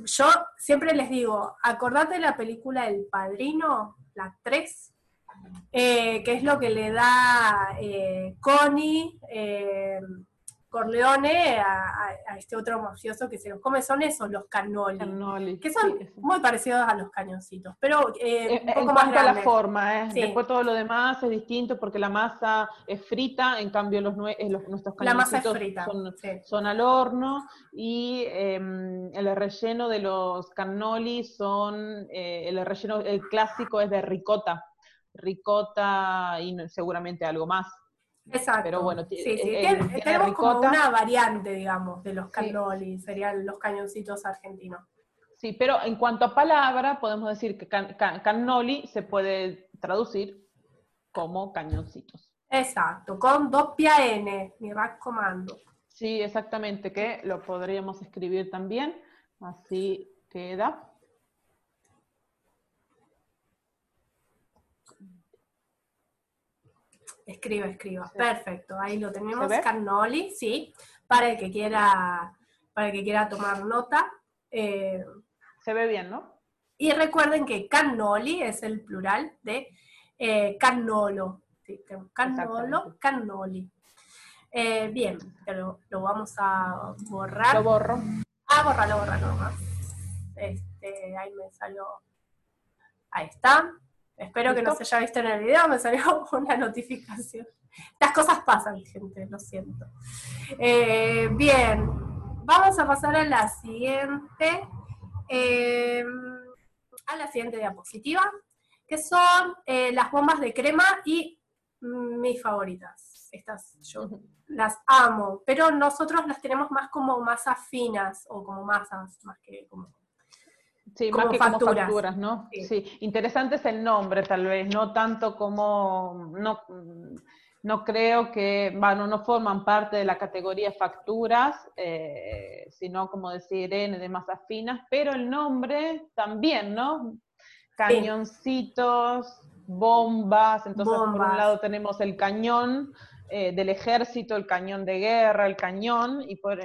S1: yo siempre les digo, acordate de la película El Padrino, la 3, eh, que es lo que le da eh, Connie em, Corleone a, este otro mafioso que se los come, son esos los cannoli, que son muy parecidos a los cañoncitos, pero
S2: eh, un poco en cuanto a la forma, ¿eh? después todo lo demás es distinto porque la masa es frita, en cambio los, eh, nuestros cañoncitos son, al horno y em, el relleno de los cannoli son, eh, el relleno, el clásico es de ricota, ricota y seguramente algo más.
S1: Exacto. Pero bueno, sí, sí. tenemos como una variante, digamos, de los cannoli, serían los cañoncitos argentinos.
S2: Sí, pero en cuanto a palabra, podemos decir que cannoli se puede traducir como cañoncitos.
S1: Exacto, con dos N, mi comando.
S2: Sí, exactamente, que lo podríamos escribir también, así queda.
S1: Escriba, escriba. Perfecto, ahí lo tenemos. Cannoli, sí, para el que quiera, para el que quiera tomar nota.
S2: Eh, Se ve bien, ¿no?
S1: Y recuerden que cannoli es el plural de eh, cannolo. Sí, cannolo, cannoli. Eh, bien, pero lo vamos a borrar.
S2: Lo borro.
S1: Ah, borralo, borralo nomás. Este, ahí me salió. Ahí está. Espero que no se haya visto en el video, me salió una notificación. Estas cosas pasan, gente, lo siento. Eh, bien, vamos a pasar a la siguiente, eh, a la siguiente diapositiva, que son eh, las bombas de crema y mis favoritas. Estas yo las amo, pero nosotros las tenemos más como masas finas o como masas, más que como
S2: Sí, más que como facturas, ¿no? Sí. interesante es el nombre tal vez, no tanto como, no, no creo que, bueno, no forman parte de la categoría facturas, eh, sino como decir N de masas finas, pero el nombre también, ¿no? Cañoncitos, bombas, entonces por un lado tenemos el cañón eh, del ejército, el cañón de guerra, el cañón, y, por,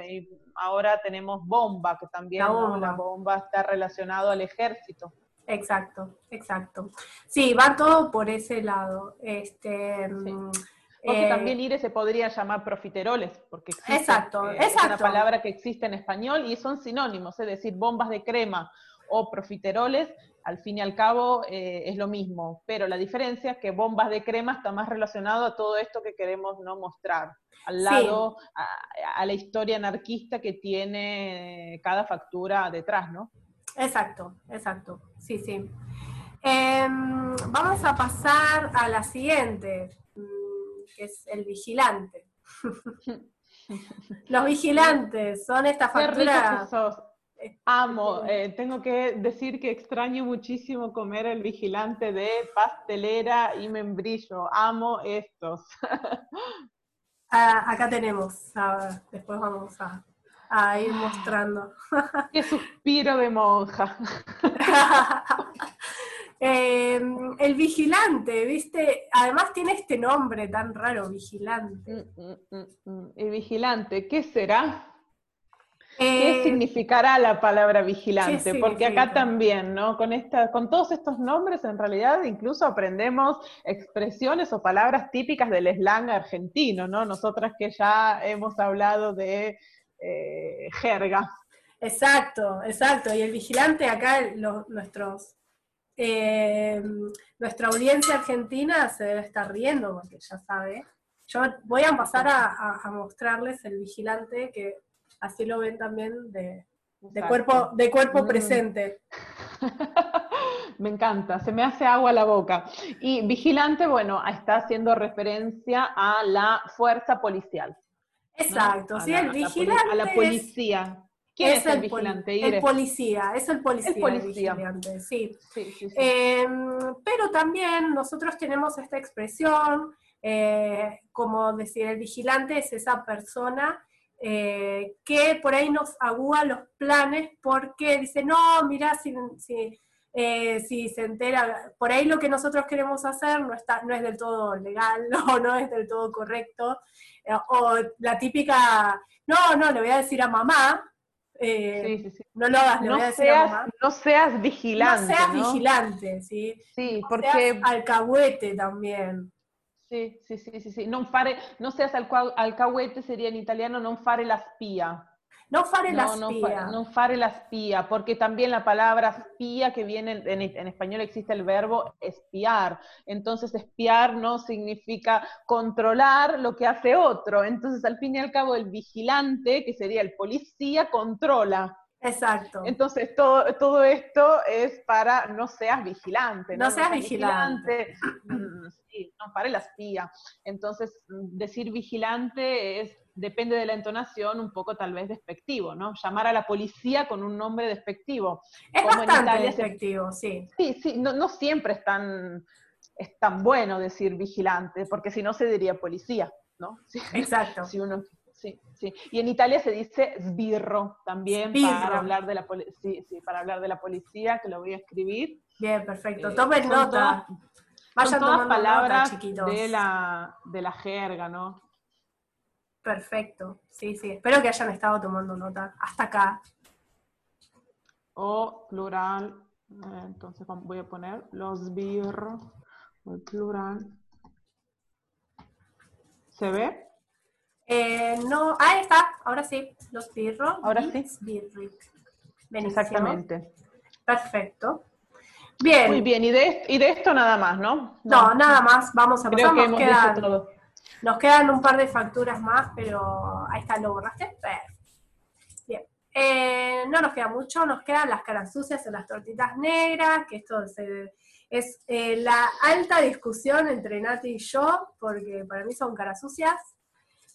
S2: ahora tenemos bomba, que también la bomba, está relacionado al ejército.
S1: Exacto, exacto. Sí, va todo por ese lado. Este,
S2: mm, Porque eh, también IRE se podría llamar profiteroles, porque existe,
S1: exacto, exacto.
S2: es una palabra que existe en español y son sinónimos, es decir, bombas de crema o profiteroles al fin y al cabo eh, es lo mismo, pero la diferencia es que bombas de crema está más relacionado a todo esto que queremos no mostrar, al lado, a, la historia anarquista que tiene cada factura detrás, ¿no?
S1: Exacto, exacto, sí, sí. Em, vamos a pasar a la siguiente, mm, que es el vigilante. Los vigilantes son estas facturas.
S2: Amo, eh, tengo que decir que extraño muchísimo comer el vigilante de pastelera y membrillo. Amo estos.
S1: Ah, acá tenemos, después vamos a, ir mostrando.
S2: Qué suspiro de monja.
S1: Em, el vigilante, ¿viste? Además tiene este nombre tan raro, vigilante. Mm,
S2: mm, mm, el vigilante, ¿qué será? ¿Qué eh, significará la palabra vigilante? Porque acá también, ¿no? Con, esta, con todos estos nombres, en realidad, incluso aprendemos expresiones o palabras típicas del slang argentino, ¿no? Nosotras que ya hemos hablado de eh, jerga.
S1: Exacto, exacto. Y el vigilante acá, nuestros, eh, nuestra audiencia argentina se debe estar riendo porque ya sabe. Yo voy a pasar a mostrarles el vigilante que así lo ven también de, cuerpo, de cuerpo mm. presente.
S2: me encanta, se me hace agua la boca. Y vigilante, bueno, está haciendo referencia a la fuerza policial.
S1: Exacto, sí, el vigilante.
S2: a la policía. ¿Quién es, el, vigilante?
S1: El policía, es el policía. El policía. vigilante, sí. Em, pero también nosotros tenemos esta expresión, eh, como decir, el vigilante es esa persona eh, que por ahí nos agúa los planes porque dice, no, mira, si, eh, si, se entera, por ahí lo que nosotros queremos hacer no, está, no es del todo legal o no es del todo correcto. Eh, o la típica, no, no, le voy a decir a mamá, no lo hagas, le voy a decir
S2: seas,
S1: a mamá.
S2: No seas vigilante.
S1: No seas vigilante, ¿sí?
S2: Sí, porque...
S1: alcahuete también.
S2: Sí, sí, sí, sí, sí. Non fare, no seas alcahuete sería en italiano non fare la spia.
S1: No fare la spia.
S2: No, fare la spia, porque también la palabra spia que viene en, español existe el verbo espiar. Entonces espiar no significa controlar lo que hace otro. Entonces al fin y al cabo el vigilante, que sería el policía, controla.
S1: Exacto.
S2: Entonces, todo, todo esto es para no seas vigilante.
S1: No, seas vigilante.
S2: Mm, sí, no pare la espía. Entonces, decir vigilante es, depende de la entonación, un poco tal vez despectivo, ¿no? Llamar a la policía con un nombre despectivo.
S1: Es bastante despectivo, sí.
S2: Sí, sí, no, no siempre es tan, es tan bueno decir vigilante, porque si no se diría policía, ¿no?
S1: Exacto.
S2: si uno Sí, sí. Y en Italia se dice sbirro también para hablar de la sí, sí, para hablar de la policía, que lo voy a escribir.
S1: Bien, perfecto. Eh, Tomen nota.
S2: Vayan todas palabras de la de la jerga, ¿no?
S1: Perfecto. Sí, sí. Espero que hayan estado tomando nota hasta acá.
S2: O plural. Eh, entonces voy a poner los birro, el plural. ¿Se ve?
S1: Eh, no, ahí está, ahora sí, los birros.
S2: Ahora sí.
S1: Exactamente. Perfecto.
S2: Bien. Muy bien, y de, y de esto nada más, ¿no?
S1: No, nada más, vamos a pasar. nos, quedan, nos quedan un par de facturas más, pero ahí está, ¿lo borraste? Bien. Eh, no nos queda mucho, nos quedan las caras sucias en las tortitas negras, que esto es eh, la alta discusión entre Nati y yo, porque para mí son caras sucias,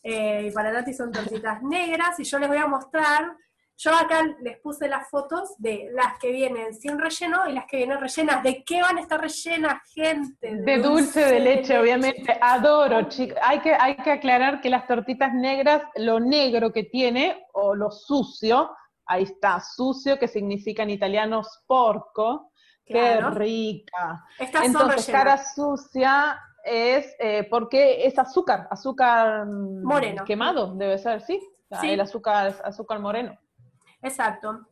S1: eh, y para Nati son tortitas negras, y yo les voy a mostrar yo acá les puse las fotos de las que vienen sin relleno y las que vienen rellenas. ¿De qué van a estar rellenas, gente?
S2: De, dulce, de leche, obviamente. Adoro, chicas. Hay que, hay que aclarar que las tortitas negras, lo negro que tiene, o lo sucio, ahí está, sucio, que significa en italiano sporco. Qué rica. Estas Entonces, cara sucia es eh, porque es azúcar, azúcar mm, moreno. Quemado, debe ser, ¿sí? ¿sí? El azúcar, azúcar moreno.
S1: Exacto.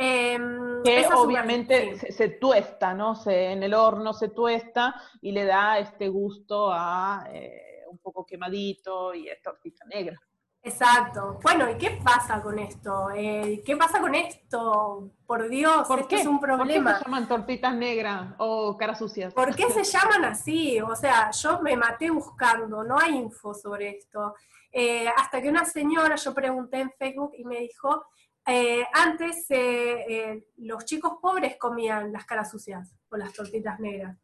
S2: Em, que obviamente se, tuesta, ¿no? Se, en el horno se tuesta y le da este gusto a eh, un poco quemadito y es tortita negra.
S1: Exacto. Bueno, ¿y qué pasa con esto? Eh, ¿Qué pasa con esto? Por Dios,
S2: ¿Por
S1: es un problema.
S2: ¿Por qué se llaman tortitas negras o caras sucias?
S1: ¿Por qué se llaman así? O sea, yo me maté buscando, no hay info sobre esto. Eh, hasta que una señora, yo pregunté en Facebook y me dijo eh, antes eh, los chicos pobres comían las caras sucias o las tortitas negras.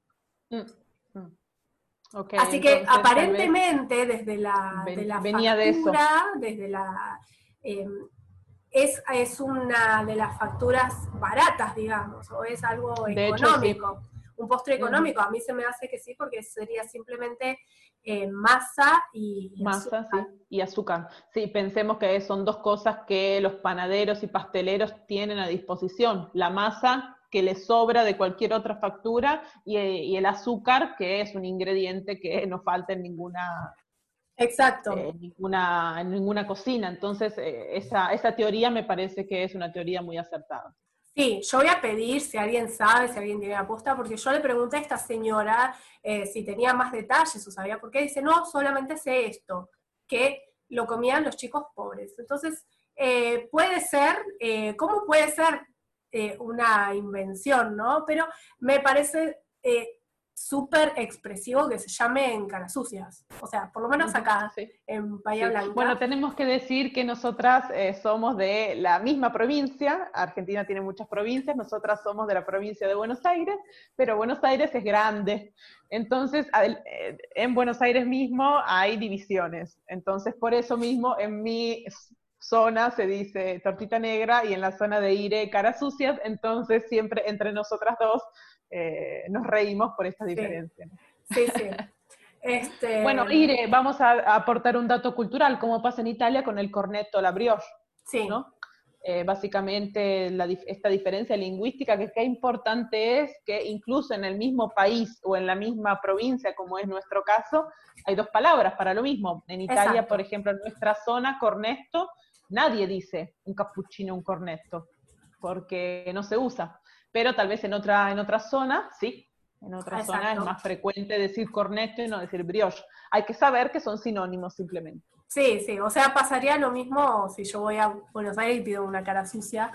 S1: Mm. Así que aparentemente desde la, de la
S2: venía factura,
S1: desde la em, es, es, una de las facturas baratas, digamos, o es algo económico, un postre económico. A mí se me hace que sí, porque sería simplemente eh, masa y,
S2: masa, azúcar. Sí, y azúcar. Sí, pensemos que son dos cosas que los panaderos y pasteleros tienen a disposición. La masa que les sobra de cualquier otra factura y, el azúcar que es un ingrediente que no falta en ninguna,
S1: Exacto.
S2: Eh, ninguna, en ninguna cocina. Entonces, eh, esa, esa teoría me parece que es una teoría muy acertada.
S1: Sí, yo voy a pedir si alguien sabe, si alguien tiene aposta, porque yo le pregunté a esta señora eh, si tenía más detalles o sabía por qué. Dice, no, solamente sé esto, que lo comían los chicos pobres. Entonces, eh, puede ser, eh, ¿cómo puede ser una invención, no? Pero me parece súper expresivo que se llame en caras sucias. O sea, por lo menos acá, en Bahía Blanca.
S2: Bueno, tenemos que decir que nosotras eh, somos de la misma provincia. Argentina tiene muchas provincias. Nosotras somos de la provincia de Buenos Aires, pero Buenos Aires es grande. Entonces, eh, en Buenos Aires mismo hay divisiones. Entonces, por eso mismo, en mi zona se dice tortita negra y en la zona de Ire caras sucias. Entonces, siempre entre nosotras dos eh, nos reímos por esta diferencia.
S1: Sí, sí. Este...
S2: Bueno, Ire, vamos a, aportar un dato cultural, como pasa en Italia con el cornetto, la brioche.
S1: Sí.
S2: ¿no? Eh, básicamente esta diferencia lingüística, que qué importante es que incluso en el mismo país o en la misma provincia, como es nuestro caso, hay dos palabras para lo mismo. En Italia, por ejemplo, en nuestra zona, cornetto, nadie dice un cappuccino, un cornetto, porque no se usa pero tal vez en otra, en otra zona, sí, en otra zona es más frecuente decir cornetto y no decir brioche. Hay que saber que son sinónimos simplemente.
S1: Sí, sí, o sea, pasaría lo mismo si yo voy a Buenos Aires y pido una cara sucia.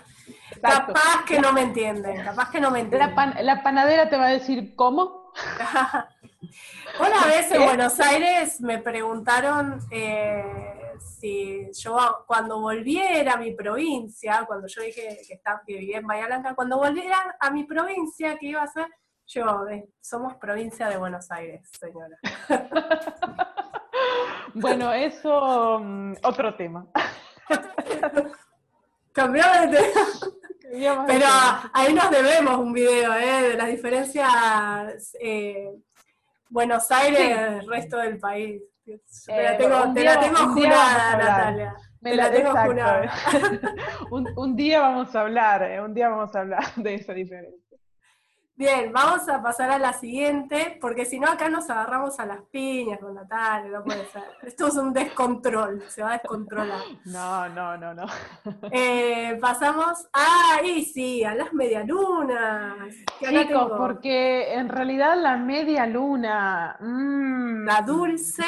S1: Capaz que no me entienden, capaz que no me entienden.
S2: La, panadera te va a decir, ¿cómo?
S1: una vez en Buenos Aires me preguntaron eh, si yo cuando volviera a mi provincia, cuando yo dije que, estaba, que vivía en Bahía Blanca, cuando volviera a mi provincia, ¿qué iba a ser? Yo, eh, somos provincia de Buenos Aires, señora.
S2: bueno, eso, mm, otro tema.
S1: Cambiamos de tema. Pero ahí nos debemos un video, ¿eh? De las diferencias eh, Buenos Aires, resto del país. Te la tengo, te la tengo jurada, Natalia. Me la, tengo jurada.
S2: un, día vamos a hablar, eh, un día vamos a hablar de esa diferencia.
S1: Bien, vamos a pasar a la siguiente, porque si no acá nos agarramos a las piñas con Natalia, no puede ser. Esto es un descontrol, se va a descontrolar.
S2: No, no, no, no.
S1: Eh, pasamos a, y sí, a las medialunas.
S2: Chicos, porque en realidad la media luna,
S1: mmm, la dulce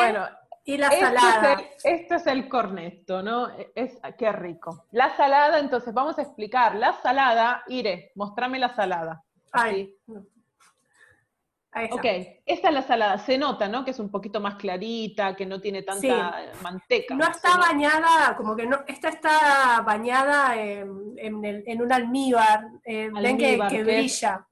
S1: y la este salada.
S2: esto es el corneto, ¿no? Es, qué rico. La salada, entonces vamos a explicar. La salada, Ire, mostrame la salada.
S1: Ay,
S2: Ok, esta es la salada. Se nota, ¿no? Que es un poquito más clarita, que no tiene tanta manteca.
S1: No está bañada, como que no, esta está bañada en, un almíbar. Eh, ven que, brilla.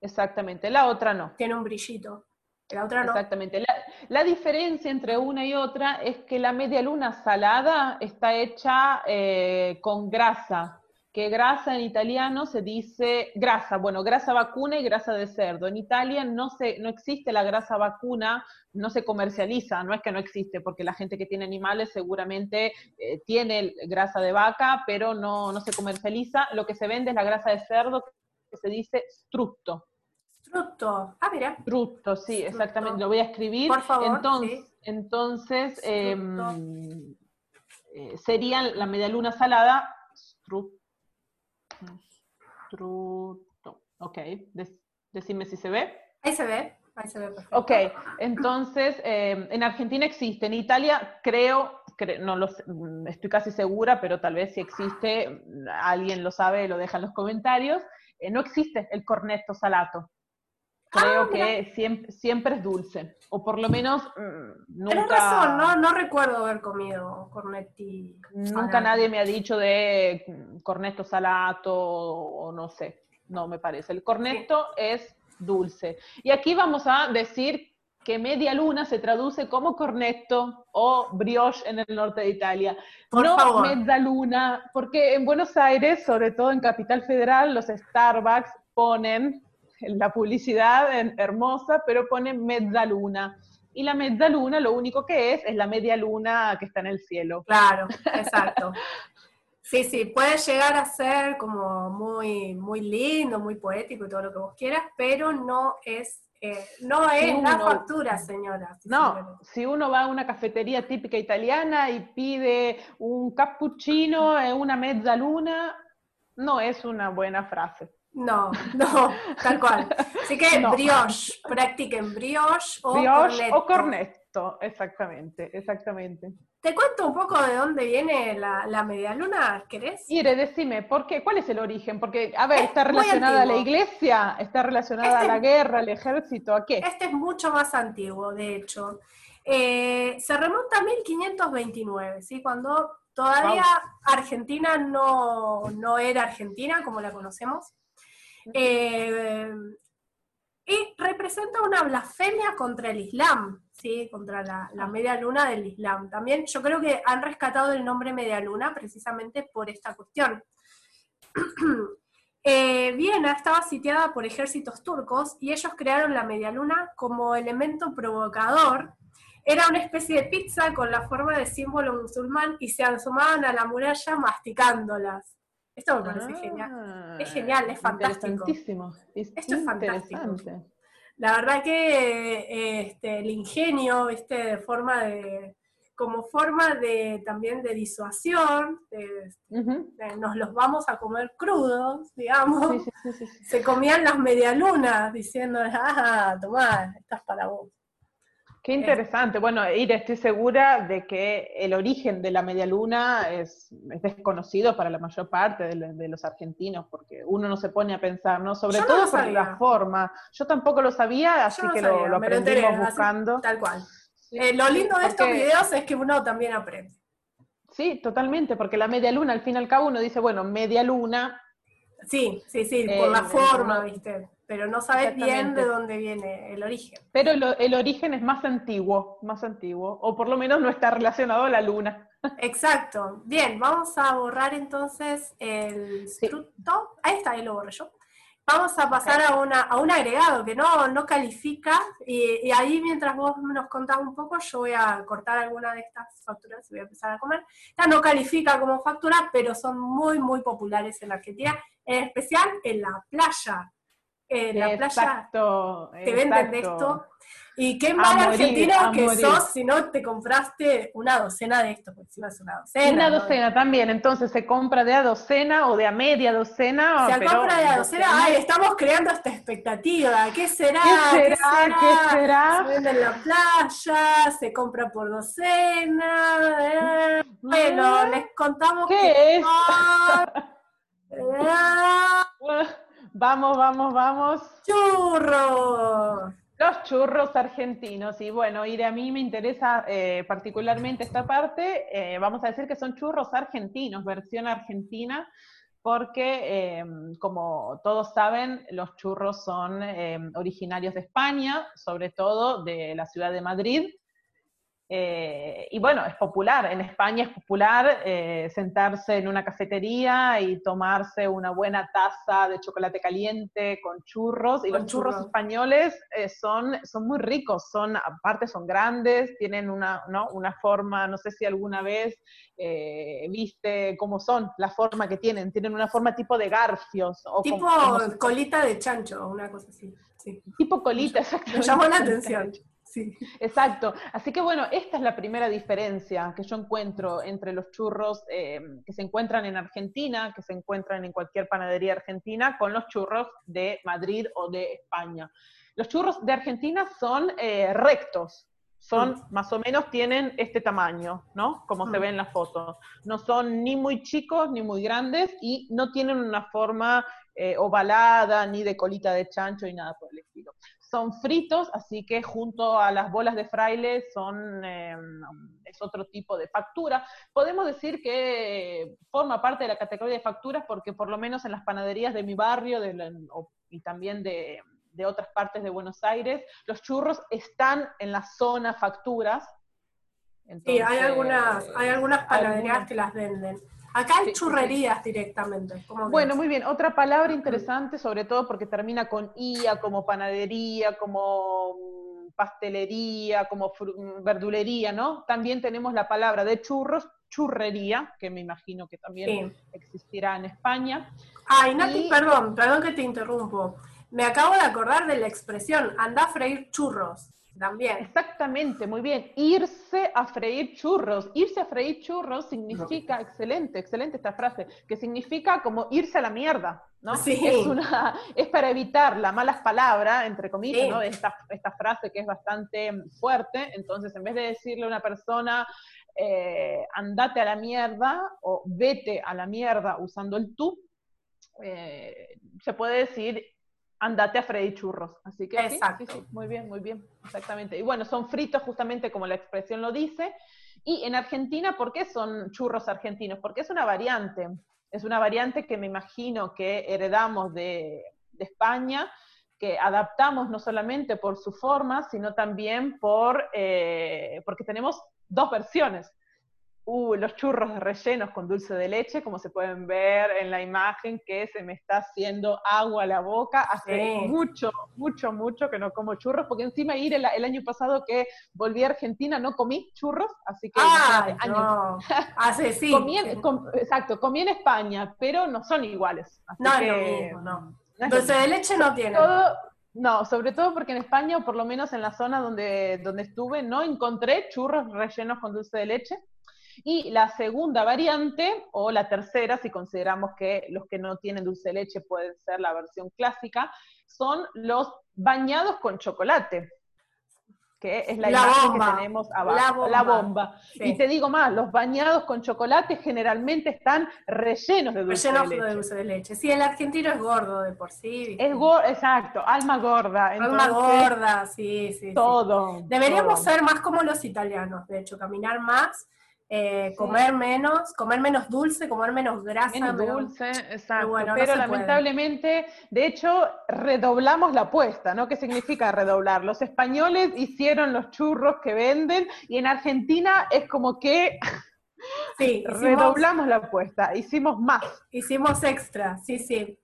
S2: exactamente, la otra no.
S1: Tiene un brillito. La otra no.
S2: Exactamente. La, diferencia entre una y otra es que la media luna salada está hecha eh, con grasa que grasa en italiano se dice grasa, bueno, grasa vacuna y grasa de cerdo. En Italia no, se, no existe la grasa vacuna, no se comercializa, no es que no existe, porque la gente que tiene animales seguramente eh, tiene grasa de vaca, pero no, no se comercializa. Lo que se vende es la grasa de cerdo, que se dice strutto.
S1: Strutto, ah, mira.
S2: Strutto, sí, exactamente, lo voy a escribir.
S1: Por favor,
S2: entonces, entonces em, eh, sería la medialuna salada, strutto Ok, decime si se ve.
S1: Ahí se ve, ahí se ve perfecto.
S2: Ok, entonces em, en Argentina existe, en Italia creo, no lo mm, estoy casi segura, pero tal vez si existe, alguien lo sabe, lo deja en los comentarios, eh, no existe el cornetto salato. Creo ah, que siempre, siempre, es dulce, o por lo menos mm, nunca...
S1: Tienes razón, no, no recuerdo haber comido cornetti.
S2: Nunca nadie me ha dicho de mm, cornetto salato o no sé, no me parece. El cornetto es dulce. Y aquí vamos a decir que media luna se traduce como cornetto o brioche en el norte de Italia.
S1: Por
S2: no
S1: favor.
S2: media luna, porque en Buenos Aires, sobre todo en Capital Federal, los Starbucks ponen la publicidad hermosa, pero pone luna Y la luna lo único que es, es la media luna que está en el cielo.
S1: Claro, exacto. Sí, sí, puede llegar a ser como muy, muy lindo, muy poético y todo lo que vos quieras, pero no es, eh, no es la factura, señora.
S2: no, si uno va a una cafetería típica italiana y pide un cappuccino en una luna, no es una buena frase.
S1: No, no, tal cual. Así que brioche, practiquen brioche o
S2: brioche o cornetto, exactamente, exactamente.
S1: Te cuento un poco de dónde viene la, la medialuna, ¿querés?
S2: Ire, decime, ¿por qué? ¿Cuál es el origen? Porque, a ver, ¿está relacionada a la iglesia? ¿Está relacionada a la guerra, al ejército? ¿A qué?
S1: Este es mucho más antiguo, de hecho. Eh, se remonta a 1529, ¿sí? Cuando todavía Argentina no, no era Argentina como la conocemos. Eh, y representa una blasfemia contra el Islam, ¿sí? contra la, ah. media luna del Islam. También yo creo que han rescatado el nombre media luna precisamente por esta cuestión. eh, Viena estaba sitiada por ejércitos turcos y ellos crearon la media luna como elemento provocador. Era una especie de pizza con la forma de símbolo musulmán y se asomaban a la muralla masticándolas. Esto me parece genial. Es genial, es fantástico. Esto es fantástico. La verdad que este, el ingenio, este, de forma de, como forma de también de disuasión, nos los vamos a comer crudos, digamos, se comían las medialunas diciendo, ah, tomá, estás para vos.
S2: Qué interesante. Bueno, Ira, estoy segura de que el origen de la media luna es, desconocido para la mayor parte de, los argentinos, porque uno no se pone a pensar, ¿no? Sobre todo por la forma. Yo tampoco lo sabía, así que lo, lo aprendimos buscando.
S1: tal cual. Eh, lo lindo de estos videos es que uno también aprende.
S2: Sí, totalmente, porque la media luna, al fin y al cabo, uno dice, bueno, media luna.
S1: Sí, sí, sí, por la eh, forma, ¿viste? Pero no sabes bien de dónde viene el origen.
S2: Pero el origen es más antiguo, más antiguo, o por lo menos no está relacionado a la luna.
S1: Exacto. Bien, vamos a borrar entonces el fruto. Ahí está, ahí lo borré yo. Vamos a pasar a, una, a un agregado que no, no califica, y, ahí mientras vos nos contás un poco, yo voy a cortar alguna de estas facturas y voy a empezar a comer. Esta no califica como factura, pero son muy, muy populares en la Argentina, en especial en la playa en la playa te venden de esto. Y qué mal argentino que sos si no te compraste una docena de esto, porque si no es una docena.
S2: Una docena también, entonces se compra de a docena o de a media docena.
S1: Se compra de a docena, ay, estamos creando esta expectativa, ¿qué será?
S2: ¿Qué será? ¿Qué será?
S1: Se vende en la playa, se compra por docena. Eh. Bueno, mm. les contamos
S2: ¿Qué
S1: que
S2: es? Vamos, vamos, vamos.
S1: ¡Churro!
S2: Los churros argentinos, y bueno, a mí me interesa eh, particularmente esta parte, eh, vamos a decir que son churros argentinos, versión argentina, porque em, como todos saben, los churros son em, originarios de España, sobre todo de la ciudad de Madrid, eh, y bueno, es popular, en España es popular eh, sentarse en una cafetería y tomarse una buena taza de chocolate caliente con churros. Y los churros, españoles eh, son, son muy ricos, son, aparte son grandes, tienen una, ¿no? una forma, no sé si alguna vez viste cómo son, la forma que tienen, tienen una forma tipo de garfios.
S1: O tipo colita de chancho, una cosa así.
S2: Tipo colita, exactamente.
S1: Me llamó la atención.
S2: Exacto. Así que bueno, esta es la primera diferencia que yo encuentro entre los churros eh, que se encuentran en Argentina, que se encuentran en cualquier panadería argentina, con los churros de Madrid o de España. Los churros de Argentina son eh, rectos, son mm. más o menos tienen este tamaño, ¿no? Como se mm. ve en la foto. No son ni muy chicos ni muy grandes y no tienen una forma eh, ovalada ni de colita de chancho y nada por el estilo son fritos, así que junto a las bolas de fraile son, em, es otro tipo de factura. Podemos decir que forma parte de la categoría de facturas porque por lo menos en las panaderías de mi barrio y también de, otras partes de Buenos Aires, los churros están en la zona facturas.
S1: sí, hay algunas, hay algunas panaderías que las venden. Acá hay churrerías directamente.
S2: Bueno, muy bien. Otra palabra interesante, sobre todo porque termina con IA, como panadería, como mm, pastelería, como mm, verdulería, ¿no? También tenemos la palabra de churros, churrería, que me imagino que también existirá en España.
S1: Ay, Nati, perdón, perdón que te interrumpo. Me acabo de acordar de la expresión, anda a freír churros también.
S2: Exactamente, muy bien. Irse a freír churros. Irse a freír churros significa, excelente, excelente esta frase, que significa como irse a la mierda, ¿no?
S1: Sí.
S2: Es, una, es para evitar la malas palabras, entre comillas, ¿no? Esta, esta frase que es bastante fuerte. Entonces, en vez de decirle a una persona, eh, andate a la mierda o vete a la mierda usando el tú, eh, se puede decir andate a Freddy Churros. Así que
S1: Exacto.
S2: muy bien, muy bien, exactamente. Y bueno, son fritos justamente como la expresión lo dice. Y en Argentina, ¿por qué son churros argentinos? Porque es una variante. Es una variante que me imagino que heredamos de, España, que adaptamos no solamente por su forma, sino también por, eh, porque tenemos dos versiones uh, los churros rellenos con dulce de leche, como se pueden ver en la imagen, que se me está haciendo agua a la boca. Hace mucho, mucho, mucho que no como churros, porque encima ir el, año pasado que volví a Argentina no comí churros, así que...
S1: Ah, no. Hace sí.
S2: exacto, comí en España, pero no son iguales.
S1: no, no. dulce de leche no tiene.
S2: no, sobre todo porque en España, o por lo menos en la zona donde, donde estuve, no encontré churros rellenos con dulce de leche. Y la segunda variante, o la tercera, si consideramos que los que no tienen dulce de leche pueden ser la versión clásica, son los bañados con chocolate que es la, imagen que tenemos abajo, la bomba. Y te digo más, los bañados con chocolate generalmente están rellenos de dulce
S1: de leche. de dulce de leche. Sí, el argentino es gordo de por sí.
S2: Es gordo, exacto, alma gorda.
S1: alma gorda, sí, sí.
S2: Todo.
S1: Deberíamos ser más como los italianos, de hecho, caminar más eh, comer menos, comer menos dulce, comer menos grasa.
S2: Menos dulce, exacto. Pero, lamentablemente, de hecho, redoblamos la apuesta, ¿no? ¿Qué significa redoblar? Los españoles hicieron los churros que venden y en Argentina es como que
S1: sí,
S2: redoblamos la apuesta, hicimos más.
S1: Hicimos extra, sí, sí.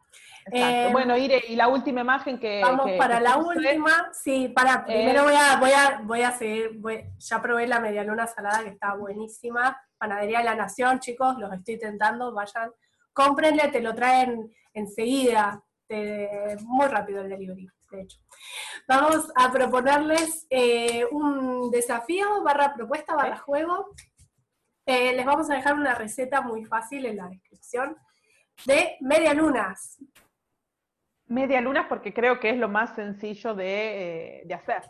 S2: Eh, bueno, Ire, y la última imagen que.
S1: Vamos para la última. Sí, para. Primero eh, voy a, voy a, voy a seguir. ya probé la medialuna salada que está buenísima. Panadería de la Nación, chicos, los estoy tentando. Vayan, cómprenle, te lo traen enseguida. muy rápido el delivery, de hecho. Vamos a proponerles eh, un desafío, barra propuesta, barra juego. les vamos a dejar una receta muy fácil en la descripción de medialunas
S2: media luna porque creo que es lo más sencillo de, eh, hacer.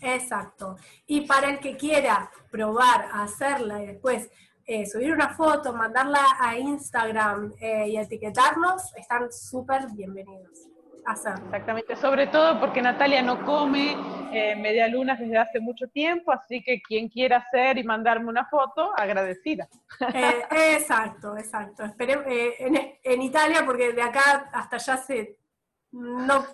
S1: Exacto. Y para el que quiera probar hacerla y después eh, subir una foto, mandarla a Instagram eh, y etiquetarnos, están súper bienvenidos.
S2: Exactamente, sobre todo porque Natalia no come eh, medialunas desde hace mucho tiempo, así que quien quiera hacer y mandarme una foto, agradecida.
S1: Exacto, exacto. Esperemos, eh, en, en, Italia, porque de acá hasta allá se no,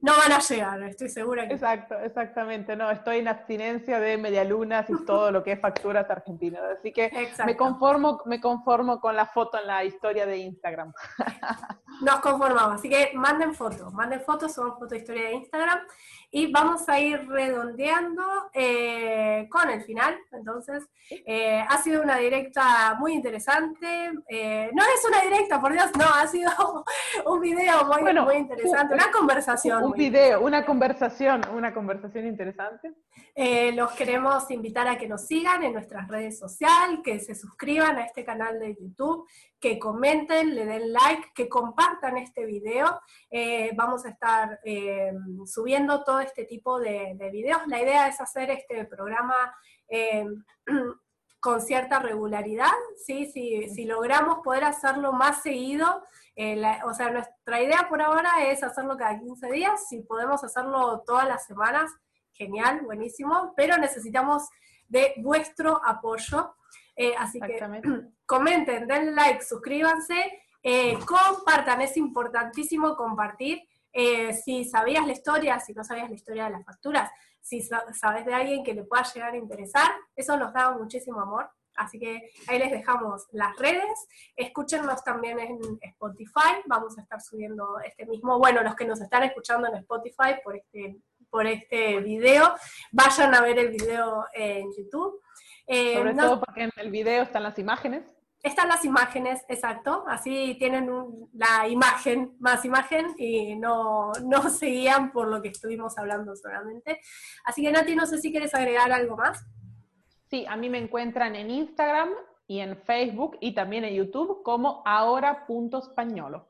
S1: no van a llegar, estoy segura que.
S2: Exacto, exactamente. No, estoy en abstinencia de medialunas y todo lo que es facturas argentinas. Así que me conformo, me conformo con la foto en la historia de Instagram.
S1: Nos conformamos. Así que manden fotos, manden fotos, son fotos de historia de Instagram. Y vamos a ir redondeando eh, con el final. Entonces, eh, ha sido una directa muy interesante. Eh, no es una directa, por Dios, no, ha sido un video muy, muy interesante, una conversación.
S2: Un video, una conversación, una conversación interesante.
S1: los queremos invitar a que nos sigan en nuestras redes sociales, que se suscriban a este canal de YouTube, que comenten, le den like, que compartan este video. Eh, vamos a estar eh, subiendo todo este tipo de, videos. La idea es hacer este programa eh, con cierta regularidad, ¿sí? Si, si, logramos poder hacerlo más seguido, o sea, nuestra idea por ahora es hacerlo cada 15 días, si podemos hacerlo todas las semanas, genial, buenísimo, pero necesitamos de vuestro apoyo. así que comenten, den like, suscríbanse, eh, compartan, es importantísimo compartir. Eh, si sabías la historia, si no sabías la historia de las facturas, si sabes de alguien que le pueda llegar a interesar, eso nos da muchísimo amor. Así que ahí les dejamos las redes. Escúchenos también en Spotify. Vamos a estar subiendo este mismo. Bueno, los que nos están escuchando en Spotify por este, por este video, vayan a ver el video en YouTube.
S2: Eh, Sobre todo porque en el video están las imágenes.
S1: Están las imágenes, exacto, así tienen la imagen, más imagen, y no, no se guían por lo que estuvimos hablando solamente. Así que Nati, no sé si quieres agregar algo más.
S2: Sí, a mí me encuentran en Instagram y en Facebook y también en YouTube como ahora.españolo.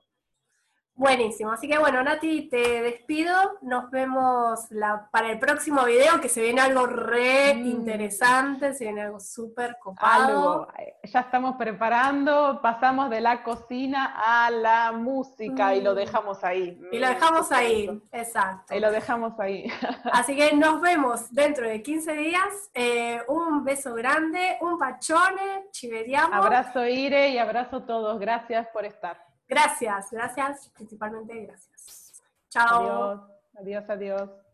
S1: Buenísimo, así que bueno, Nati, te despido. Nos vemos para el próximo video, que se viene algo re mm. interesante, se viene algo súper copado.
S2: Eh, ya estamos preparando, pasamos de la cocina a la música y lo mm. dejamos ahí.
S1: Y lo dejamos ahí, exacto.
S2: Y lo dejamos ahí.
S1: Así que nos vemos dentro de 15 días. Eh, un beso grande, un pachone, chiveriamo.
S2: Abrazo Ire y abrazo a todos. Gracias por estar.
S1: Gracias, gracias, principalmente gracias. Chao.
S2: Adiós, adiós, adiós.